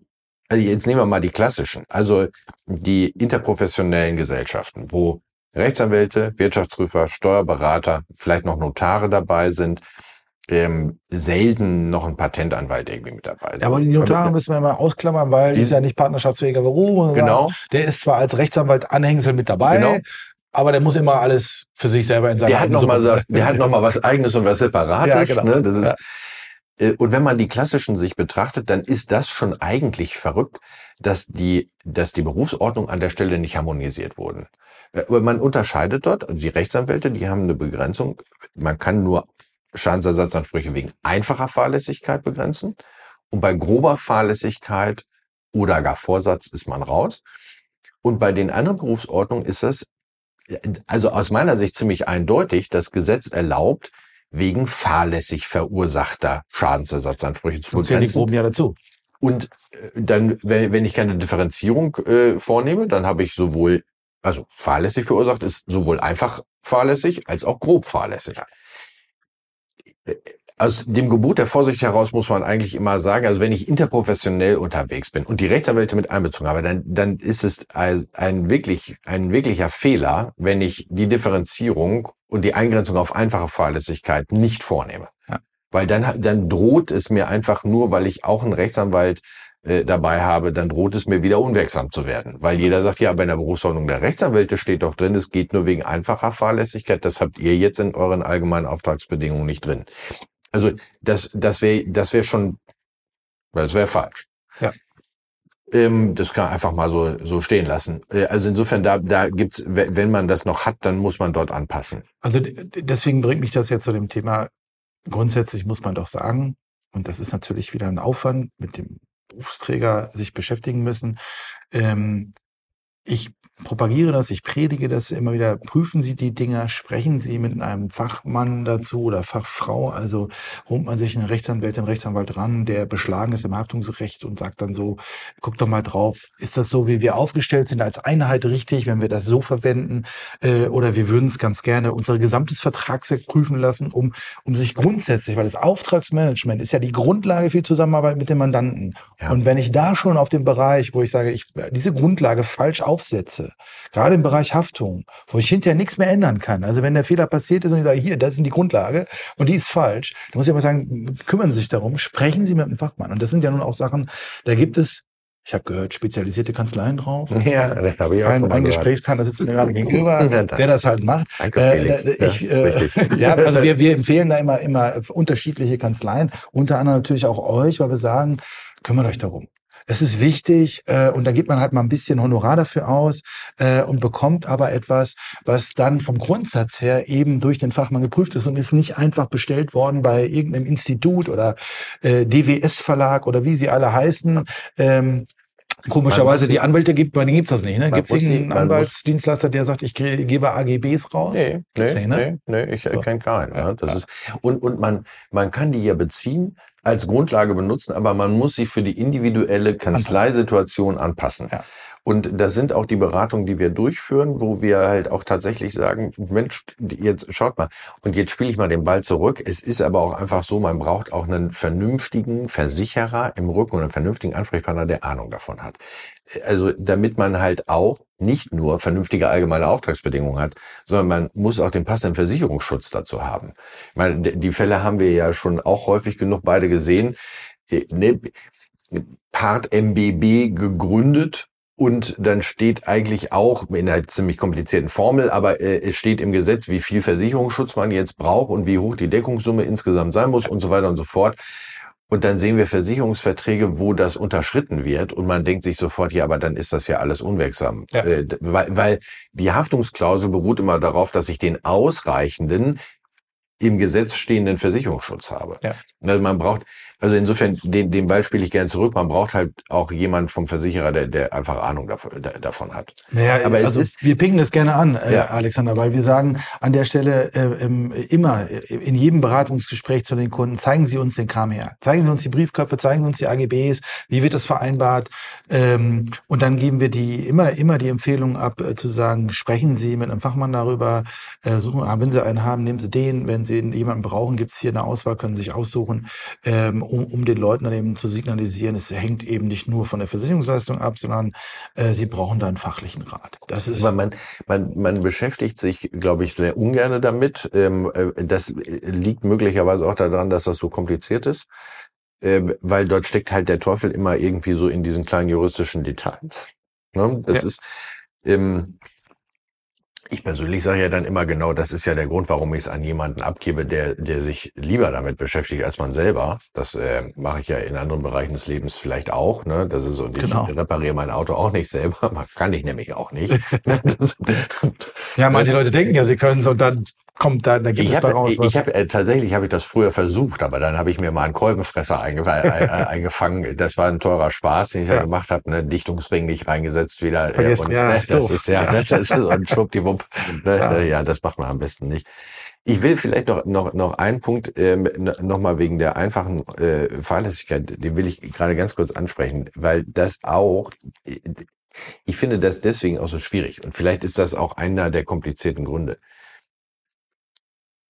also jetzt nehmen wir mal die klassischen, also die interprofessionellen Gesellschaften, wo Rechtsanwälte, Wirtschaftsprüfer, Steuerberater, vielleicht noch Notare dabei sind, ähm, selten noch ein Patentanwalt irgendwie mit dabei sind. Ja, aber die Notare müssen wir mal ausklammern, weil die ist ja nicht partnerschaftsfähiger Beruf. Genau. Der ist zwar als Rechtsanwalt Anhängsel mit dabei, genau. aber der muss immer alles für sich selber in seiner der hat noch mal so, Der hat noch mal was Eigenes und was Separates. Ja, genau. ne? Das ist, ja. Äh, und wenn man die klassischen sich betrachtet, dann ist das schon eigentlich verrückt, dass die, dass die Berufsordnung an der Stelle nicht harmonisiert wurden. Äh, man unterscheidet dort, also die Rechtsanwälte, die haben eine Begrenzung. Man kann nur Schadensersatzansprüche wegen einfacher Fahrlässigkeit begrenzen. Und bei grober Fahrlässigkeit oder gar Vorsatz ist man raus. Und bei den anderen Berufsordnungen ist das, also aus meiner Sicht ziemlich eindeutig, das Gesetz erlaubt, wegen fahrlässig verursachter Schadensersatzansprüche zu begrenzen. ja dazu. Und äh, dann, wenn ich keine Differenzierung äh, vornehme, dann habe ich sowohl, also fahrlässig verursacht ist sowohl einfach fahrlässig als auch grob fahrlässig. Äh, aus dem Gebot der Vorsicht heraus muss man eigentlich immer sagen, also wenn ich interprofessionell unterwegs bin und die Rechtsanwälte mit einbezogen habe, dann, dann ist es ein, ein wirklich, ein wirklicher Fehler, wenn ich die Differenzierung und die Eingrenzung auf einfache Fahrlässigkeit nicht vornehme. Ja. Weil dann, dann droht es mir einfach nur, weil ich auch einen Rechtsanwalt äh, dabei habe, dann droht es mir wieder unwirksam zu werden. Weil jeder sagt, ja, bei der Berufsordnung der Rechtsanwälte steht doch drin, es geht nur wegen einfacher Fahrlässigkeit. Das habt ihr jetzt in euren allgemeinen Auftragsbedingungen nicht drin. Also das, das wäre das wäre schon, das wäre falsch. Ja. Ähm, das kann einfach mal so, so stehen lassen. Äh, also insofern, da, da gibt's, wenn man das noch hat, dann muss man dort anpassen. Also deswegen bringt mich das jetzt zu dem Thema, grundsätzlich muss man doch sagen, und das ist natürlich wieder ein Aufwand, mit dem Berufsträger sich beschäftigen müssen. Ähm, ich propagiere das, ich predige das immer wieder. Prüfen Sie die Dinger, sprechen Sie mit einem Fachmann dazu oder Fachfrau. Also holt man sich einen Rechtsanwalt, einen Rechtsanwalt ran, der beschlagen ist im Haftungsrecht und sagt dann so, guck doch mal drauf, ist das so, wie wir aufgestellt sind, als Einheit richtig, wenn wir das so verwenden? Äh, oder wir würden es ganz gerne unser gesamtes Vertragswerk prüfen lassen, um, um sich grundsätzlich, weil das Auftragsmanagement ist ja die Grundlage für die Zusammenarbeit mit dem Mandanten. Ja. Und wenn ich da schon auf dem Bereich, wo ich sage, ich diese Grundlage falsch aufsetze, gerade im Bereich Haftung, wo ich hinterher nichts mehr ändern kann. Also wenn der Fehler passiert ist und ich sage, hier, das ist die Grundlage und die ist falsch, dann muss ich aber sagen, kümmern Sie sich darum, sprechen Sie mit dem Fachmann. Und das sind ja nun auch Sachen, da gibt es ich habe gehört, spezialisierte Kanzleien drauf. Ja, das habe ich auch Ein, ein Gesprächspartner sitzt mir gerade gegenüber, der das halt macht. Danke, Felix. Äh, ich, ja, äh, ja, also wir, wir empfehlen da immer, immer unterschiedliche Kanzleien, unter anderem natürlich auch euch, weil wir sagen, kümmert euch darum. Es ist wichtig äh, und da gibt man halt mal ein bisschen Honorar dafür aus äh, und bekommt aber etwas, was dann vom Grundsatz her eben durch den Fachmann geprüft ist und ist nicht einfach bestellt worden bei irgendeinem Institut oder äh, DWS-Verlag oder wie sie alle heißen. Ähm, Komischerweise, die Anwälte gibt, bei denen gibt's das nicht. Ne? Gibt es irgendeinen Anwaltsdienstleister, der sagt, ich gebe AGBs raus? Nee, nee, ne? nee, nee, ich so. kenne keinen. Ja, das ja. ist, und, und man, man kann die ja beziehen als Grundlage benutzen, aber man muss sie für die individuelle Kanzleisituation anpassen. Ja. Und das sind auch die Beratungen, die wir durchführen, wo wir halt auch tatsächlich sagen, Mensch, jetzt schaut mal, und jetzt spiele ich mal den Ball zurück. Es ist aber auch einfach so, man braucht auch einen vernünftigen Versicherer im Rücken und einen vernünftigen Ansprechpartner, der Ahnung davon hat. Also damit man halt auch nicht nur vernünftige allgemeine Auftragsbedingungen hat, sondern man muss auch den passenden Versicherungsschutz dazu haben. Ich meine, die Fälle haben wir ja schon auch häufig genug beide gesehen. Äh, ne, Part MBB gegründet und dann steht eigentlich auch in einer ziemlich komplizierten Formel, aber äh, es steht im Gesetz, wie viel Versicherungsschutz man jetzt braucht und wie hoch die Deckungssumme insgesamt sein muss und so weiter und so fort. Und dann sehen wir Versicherungsverträge, wo das unterschritten wird und man denkt sich sofort, ja, aber dann ist das ja alles unwirksam. Ja. Äh, weil, weil die Haftungsklausel beruht immer darauf, dass ich den ausreichenden im Gesetz stehenden Versicherungsschutz habe. Ja. Also man braucht, also insofern, den, den Ball spiele ich gerne zurück. Man braucht halt auch jemanden vom Versicherer, der, der einfach Ahnung davon, davon hat. Naja, aber also ist, wir picken das gerne an, äh, ja. Alexander, weil wir sagen an der Stelle äh, immer in jedem Beratungsgespräch zu den Kunden, zeigen Sie uns den Kram her. Zeigen Sie uns die Briefköpfe, zeigen Sie uns die AGBs, wie wird das vereinbart? Ähm, und dann geben wir die immer, immer die Empfehlung ab, äh, zu sagen, sprechen Sie mit einem Fachmann darüber, äh, suchen, ah, wenn Sie einen haben, nehmen Sie den. Wenn Sie jemanden brauchen, gibt es hier eine Auswahl, können Sie sich aussuchen. Ähm, um, um den Leuten dann eben zu signalisieren, es hängt eben nicht nur von der Versicherungsleistung ab, sondern äh, sie brauchen da einen fachlichen Rat. Das ist man, man, man beschäftigt sich, glaube ich, sehr ungern damit. Ähm, äh, das liegt möglicherweise auch daran, dass das so kompliziert ist. Äh, weil dort steckt halt der Teufel immer irgendwie so in diesen kleinen juristischen Details. Ne? Das ja. ist, ähm, ich persönlich sage ja dann immer genau, das ist ja der Grund, warum ich es an jemanden abgebe, der, der sich lieber damit beschäftigt als man selber. Das äh, mache ich ja in anderen Bereichen des Lebens vielleicht auch. Ne? Das ist so, genau. ich repariere mein Auto auch nicht selber. Kann ich nämlich auch nicht. ja, manche Leute denken ja, sie können es und dann kommt da ein Ergebnis ich bei hab, raus? Ich, hab, äh, tatsächlich habe ich das früher versucht, aber dann habe ich mir mal einen Kolbenfresser einge äh, äh, eingefangen. Das war ein teurer Spaß, den ich da Ja. gemacht habe. Ne? Dichtungsring nicht reingesetzt wieder. Vergessen, und, ja, ne, das doof. ist ja, Ne, das ist und schwuppdiwupp. Ne, Ja. ja. das macht man am besten nicht. Ich will vielleicht noch noch noch einen Punkt ähm, noch mal wegen der einfachen äh, Fahrlässigkeit, den will ich gerade ganz kurz ansprechen, weil das auch äh, ich finde das deswegen auch so schwierig und vielleicht ist das auch einer der komplizierten Gründe.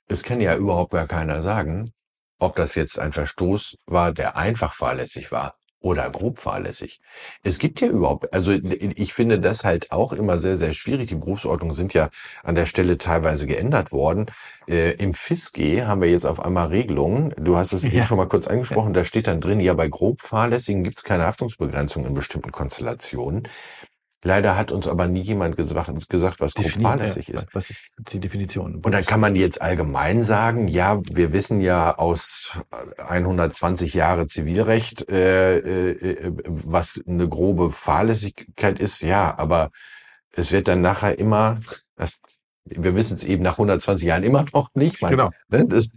Es kann ja überhaupt gar keiner sagen, ob das jetzt ein Verstoß war, der einfach fahrlässig war oder grob fahrlässig. Es gibt ja überhaupt, also ich finde das halt auch immer sehr, sehr schwierig. Die Berufsordnungen sind ja an der Stelle teilweise geändert worden. Äh, Im FISG haben wir jetzt auf einmal Regelungen. Du hast es Ja. eben schon mal kurz angesprochen. Da steht dann drin, ja, bei grob fahrlässigen gibt es keine Haftungsbegrenzung in bestimmten Konstellationen. Leider hat uns aber nie jemand gesagt, gesagt was grob fahrlässig ja. ist. Was ist die Definition? Und dann kann man jetzt allgemein sagen, ja, wir wissen ja aus 120 Jahre Zivilrecht, äh, äh, was eine grobe Fahrlässigkeit ist, ja, aber es wird dann nachher immer, das, wir wissen es eben nach 120 Jahren immer noch nicht. Man, Genau. Ne, das,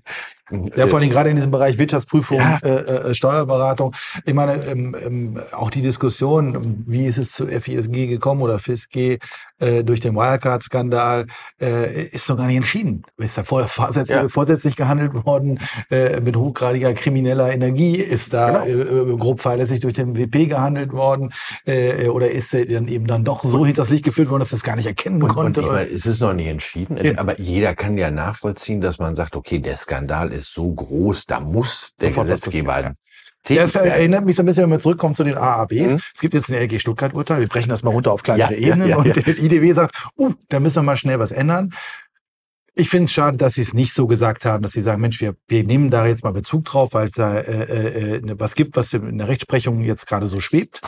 Ja, vor allem gerade in diesem Bereich Wirtschaftsprüfung, Ja. äh, äh, Steuerberatung. Ich meine, ähm, ähm, auch die Diskussion, wie ist es zu FISG gekommen oder FISG äh, durch den Wirecard-Skandal, äh, ist noch gar nicht entschieden. Ist da vor, vorsätzlich, Ja. vorsätzlich gehandelt worden äh, mit hochgradiger krimineller Energie? Ist da Genau. äh, grob fahrlässig durch den WP gehandelt worden? Äh, oder ist er dann eben dann doch so hinters Licht geführt worden, dass er es gar nicht erkennen Und, und konnte? ich meine, es ist noch nicht entschieden, Ja. aber jeder kann ja nachvollziehen, dass man sagt, okay, der Skandal ist so groß, da muss der Sofort Gesetzgeber Das werden. erinnert mich so ein bisschen, wenn wir zurückkommen zu den AABs. Mhm. Es gibt jetzt ein LG Stuttgart-Urteil. Wir brechen das mal runter auf kleinere Ja, ja, Ebenen. ja, und ja. der IDW sagt, uh, da müssen wir mal schnell was ändern. Ich finde es schade, dass sie es nicht so gesagt haben, dass sie sagen, Mensch, wir, wir nehmen da jetzt mal Bezug drauf, weil es da äh, äh, ne, was gibt, was in der Rechtsprechung jetzt gerade so schwebt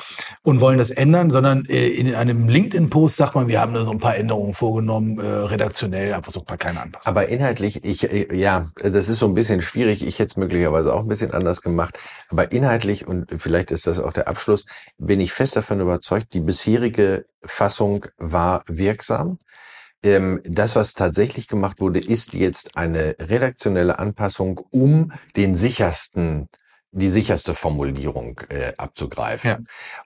und wollen das ändern, sondern äh, in einem LinkedIn-Post sagt man, wir haben da so ein paar Änderungen vorgenommen, äh, redaktionell, aber so keine Anpassung. Aber inhaltlich, ich, äh, ja, das ist so ein bisschen schwierig. Ich hätte es möglicherweise auch ein bisschen anders gemacht. Aber inhaltlich, und vielleicht ist das auch der Abschluss, bin ich fest davon überzeugt, die bisherige Fassung war wirksam. Ähm, das, was tatsächlich gemacht wurde, ist jetzt eine redaktionelle Anpassung, um den sichersten die sicherste Formulierung äh, abzugreifen. Ja.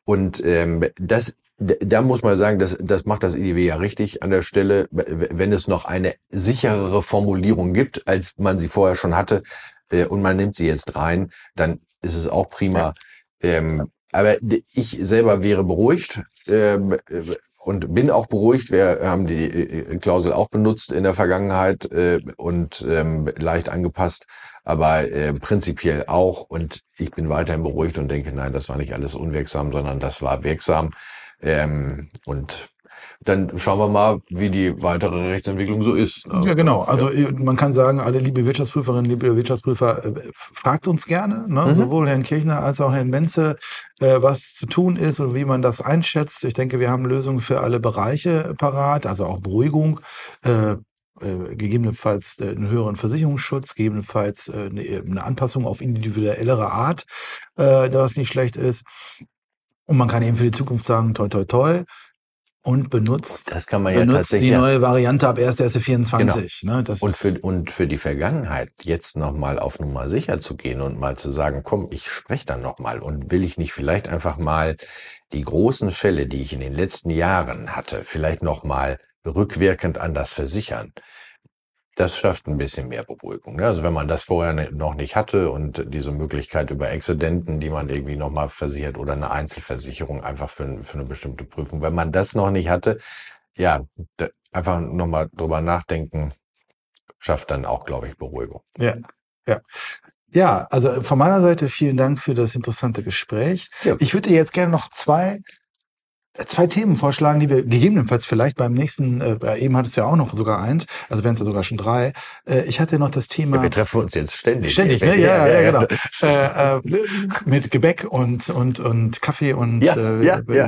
Und ähm, das, da muss man sagen, das, das macht das IDW ja richtig an der Stelle, wenn es noch eine sicherere Formulierung gibt, als man sie vorher schon hatte, äh, und man nimmt sie jetzt rein, dann ist es auch prima. Ähm, aber ich selber wäre beruhigt ähm, äh, und bin auch beruhigt. Wir haben die äh, Klausel auch benutzt in der Vergangenheit äh, und ähm, leicht angepasst, aber äh, prinzipiell auch. Und ich bin weiterhin beruhigt und denke, nein, das war nicht alles unwirksam, sondern das war wirksam. Ähm, und dann schauen wir mal, wie die weitere Rechtsentwicklung so ist. Ja, genau. Also man kann sagen, alle liebe Wirtschaftsprüferinnen, liebe Wirtschaftsprüfer, äh, fragt uns gerne, ne? Mhm. sowohl Herrn Kirchner als auch Herrn Menze, äh, was zu tun ist und wie man das einschätzt. Ich denke, wir haben Lösungen für alle Bereiche parat, also auch Beruhigung. Äh, äh, gegebenenfalls äh, einen höheren Versicherungsschutz, gegebenenfalls äh, eine, eine Anpassung auf individuellere Art, was nicht schlecht ist. Und man kann eben für die Zukunft sagen, toi, toi, toi. Und benutzt, Das kann man ja benutzt die tatsächlich. neue Variante ab 1.1.24. Ne? Das Und für, und für die Vergangenheit jetzt nochmal auf Nummer sicher zu gehen und mal zu sagen, komm, ich spreche dann nochmal und will ich nicht vielleicht einfach mal die großen Fälle, die ich in den letzten Jahren hatte, vielleicht nochmal rückwirkend anders versichern. Das schafft ein bisschen mehr Beruhigung. ne? Also wenn man das vorher ne- noch nicht hatte und diese Möglichkeit über Exzidenten, die man irgendwie nochmal versichert oder eine Einzelversicherung einfach für, für eine bestimmte Prüfung, wenn man das noch nicht hatte, ja, einfach nochmal drüber nachdenken, schafft dann auch, glaube ich, Beruhigung. Ja, ja. Ja, also von meiner Seite vielen Dank für das interessante Gespräch. Ja. Ich würde dir jetzt gerne noch zwei, zwei Themen vorschlagen, die wir gegebenenfalls vielleicht beim nächsten, äh, eben hattest du ja auch noch sogar eins, also wären es ja sogar schon drei. Äh, ich hatte noch das Thema. Ja, wir treffen uns jetzt ständig. Ständig, ne? Ja, ja, ja, genau. Äh, äh, mit Gebäck und, und, und Kaffee und äh.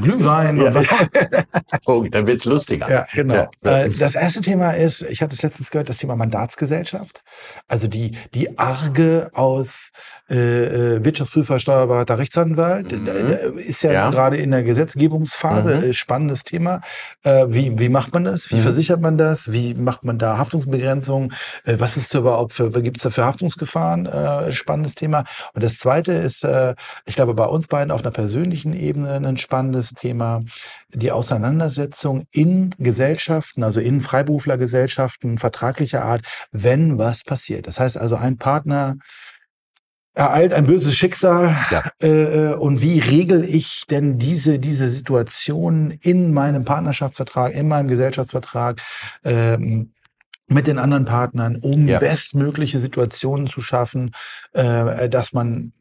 Glühwein und was auch Oh, dann wird's lustiger. Ja, genau. Äh, Das erste Thema ist, ich hatte es letztens gehört, das Thema Mandatsgesellschaft. Also die, die Arge aus äh, äh, Wirtschaftsprüfer, Steuerberater, Rechtsanwalt. Mhm. Da- da Ist ja, Ja. gerade in der Gesetzgebungsphase. Phase. Mhm. Äh, Spannendes Thema. Äh, wie, wie macht man das? Wie Mhm. versichert man das? Wie macht man da Haftungsbegrenzung? Äh, was ist da überhaupt für, was gibt's da für Haftungsgefahren? Äh, spannendes Thema. Und das zweite ist, äh, ich glaube, bei uns beiden auf einer persönlichen Ebene ein spannendes Thema. Die Auseinandersetzung in Gesellschaften, also in Freiberuflergesellschaften, vertraglicher Art, wenn was passiert. Das heißt also, ein Partner ereilt ein böses Schicksal. Ja. Äh, und wie regel ich denn diese, diese Situation in meinem Partnerschaftsvertrag, in meinem Gesellschaftsvertrag? Ähm, mit den anderen Partnern, um Ja. bestmögliche Situationen zu schaffen, äh, dass man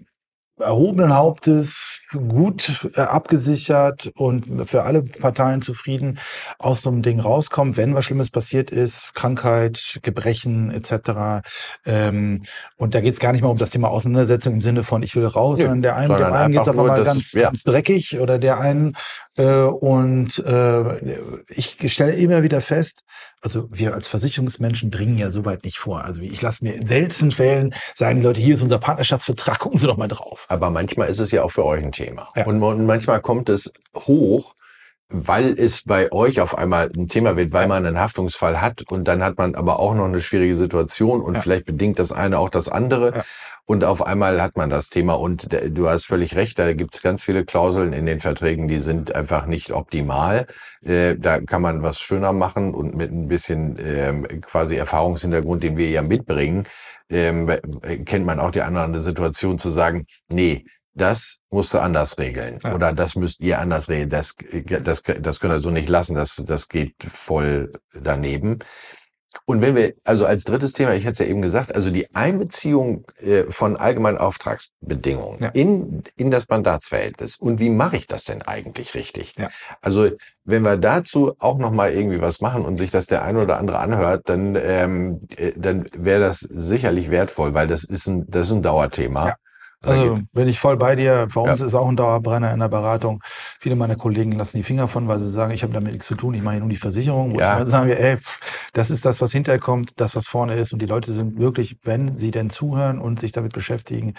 erhobenen Hauptes, gut äh, abgesichert und für alle Parteien zufrieden aus so einem Ding rauskommt, wenn was Schlimmes passiert ist, Krankheit, Gebrechen etc. Ähm, und da geht es gar nicht mal um das Thema Auseinandersetzung im Sinne von ich will raus, Nö, sondern der einen, sondern dem einen geht es einfach dass ganz, ja. ganz dreckig oder der einen und äh, ich stelle immer wieder fest, also wir als Versicherungsmenschen dringen ja soweit nicht vor. Also ich lasse mir in seltenen Fällen sagen die Leute, hier ist unser Partnerschaftsvertrag, gucken Sie doch mal drauf. Aber manchmal ist es ja auch für euch ein Thema. Ja. Und, und manchmal kommt es hoch, weil es bei euch auf einmal ein Thema wird, weil man einen Haftungsfall hat und dann hat man aber auch noch eine schwierige Situation und Ja. vielleicht bedingt das eine auch das andere. Ja. Und auf einmal hat man das Thema und d- du hast völlig recht, da gibt es ganz viele Klauseln in den Verträgen, die sind einfach nicht optimal. Äh, da kann man was schöner machen und mit ein bisschen ähm, quasi Erfahrungshintergrund, den wir ja mitbringen, ähm, äh, kennt man auch die andere Situation zu sagen, nee, das musst du anders regeln Ja. oder das müsst ihr anders regeln. Das, das, das könnt ihr so nicht lassen. Das, das geht voll daneben. Und wenn wir, also als drittes Thema, ich hätte es ja eben gesagt, also die Einbeziehung äh, von allgemeinen Auftragsbedingungen Ja. in, in das Mandatsverhältnis. Und wie mache ich das denn eigentlich richtig? Ja. Also wenn wir dazu auch nochmal irgendwie was machen und sich das der eine oder andere anhört, dann, ähm, äh, dann wäre das sicherlich wertvoll, weil das ist ein, das ist ein Dauerthema. Ja. Also bin ich voll bei dir. Für uns Ja. ist auch ein Dauerbrenner in der Beratung. Viele meiner Kollegen lassen die Finger von, weil sie sagen, ich habe damit nichts zu tun, ich mache hier nur die Versicherung. Wo Ja. ich sage, ey, das ist das, was hinterher kommt, das, was vorne ist. Und die Leute sind wirklich, wenn sie denn zuhören und sich damit beschäftigen,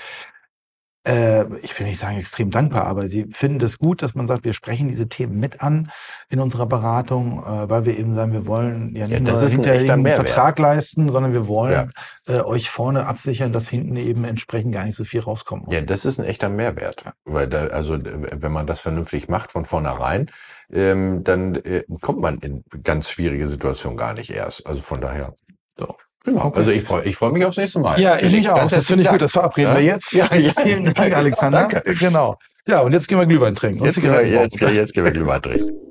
ich will nicht sagen extrem dankbar, aber sie finden es gut, dass man sagt, wir sprechen diese Themen mit an in unserer Beratung, äh, weil wir eben sagen, wir wollen ja nicht Ja, nur das hinterher einen. Vertrag leisten, sondern wir wollen äh, euch vorne absichern, dass hinten eben entsprechend gar nicht so viel rauskommt. Ja, das ist ein echter Mehrwert. Weil da, also äh, wenn man das vernünftig macht von vornherein, ähm, dann äh, kommt man in ganz schwierige Situationen gar nicht erst. Also von daher. So. Genau. Okay. Also ich freue ich freu mich aufs nächste Mal. Ja, ich mich auch. Das finde ich gut. Das verabreden Ja? wir jetzt. Ja, ja. Vielen Dank, Alexander. Danke. Genau. Ja, und jetzt gehen wir Glühwein trinken. Jetzt gehen wir, jetzt, jetzt gehen wir Glühwein trinken.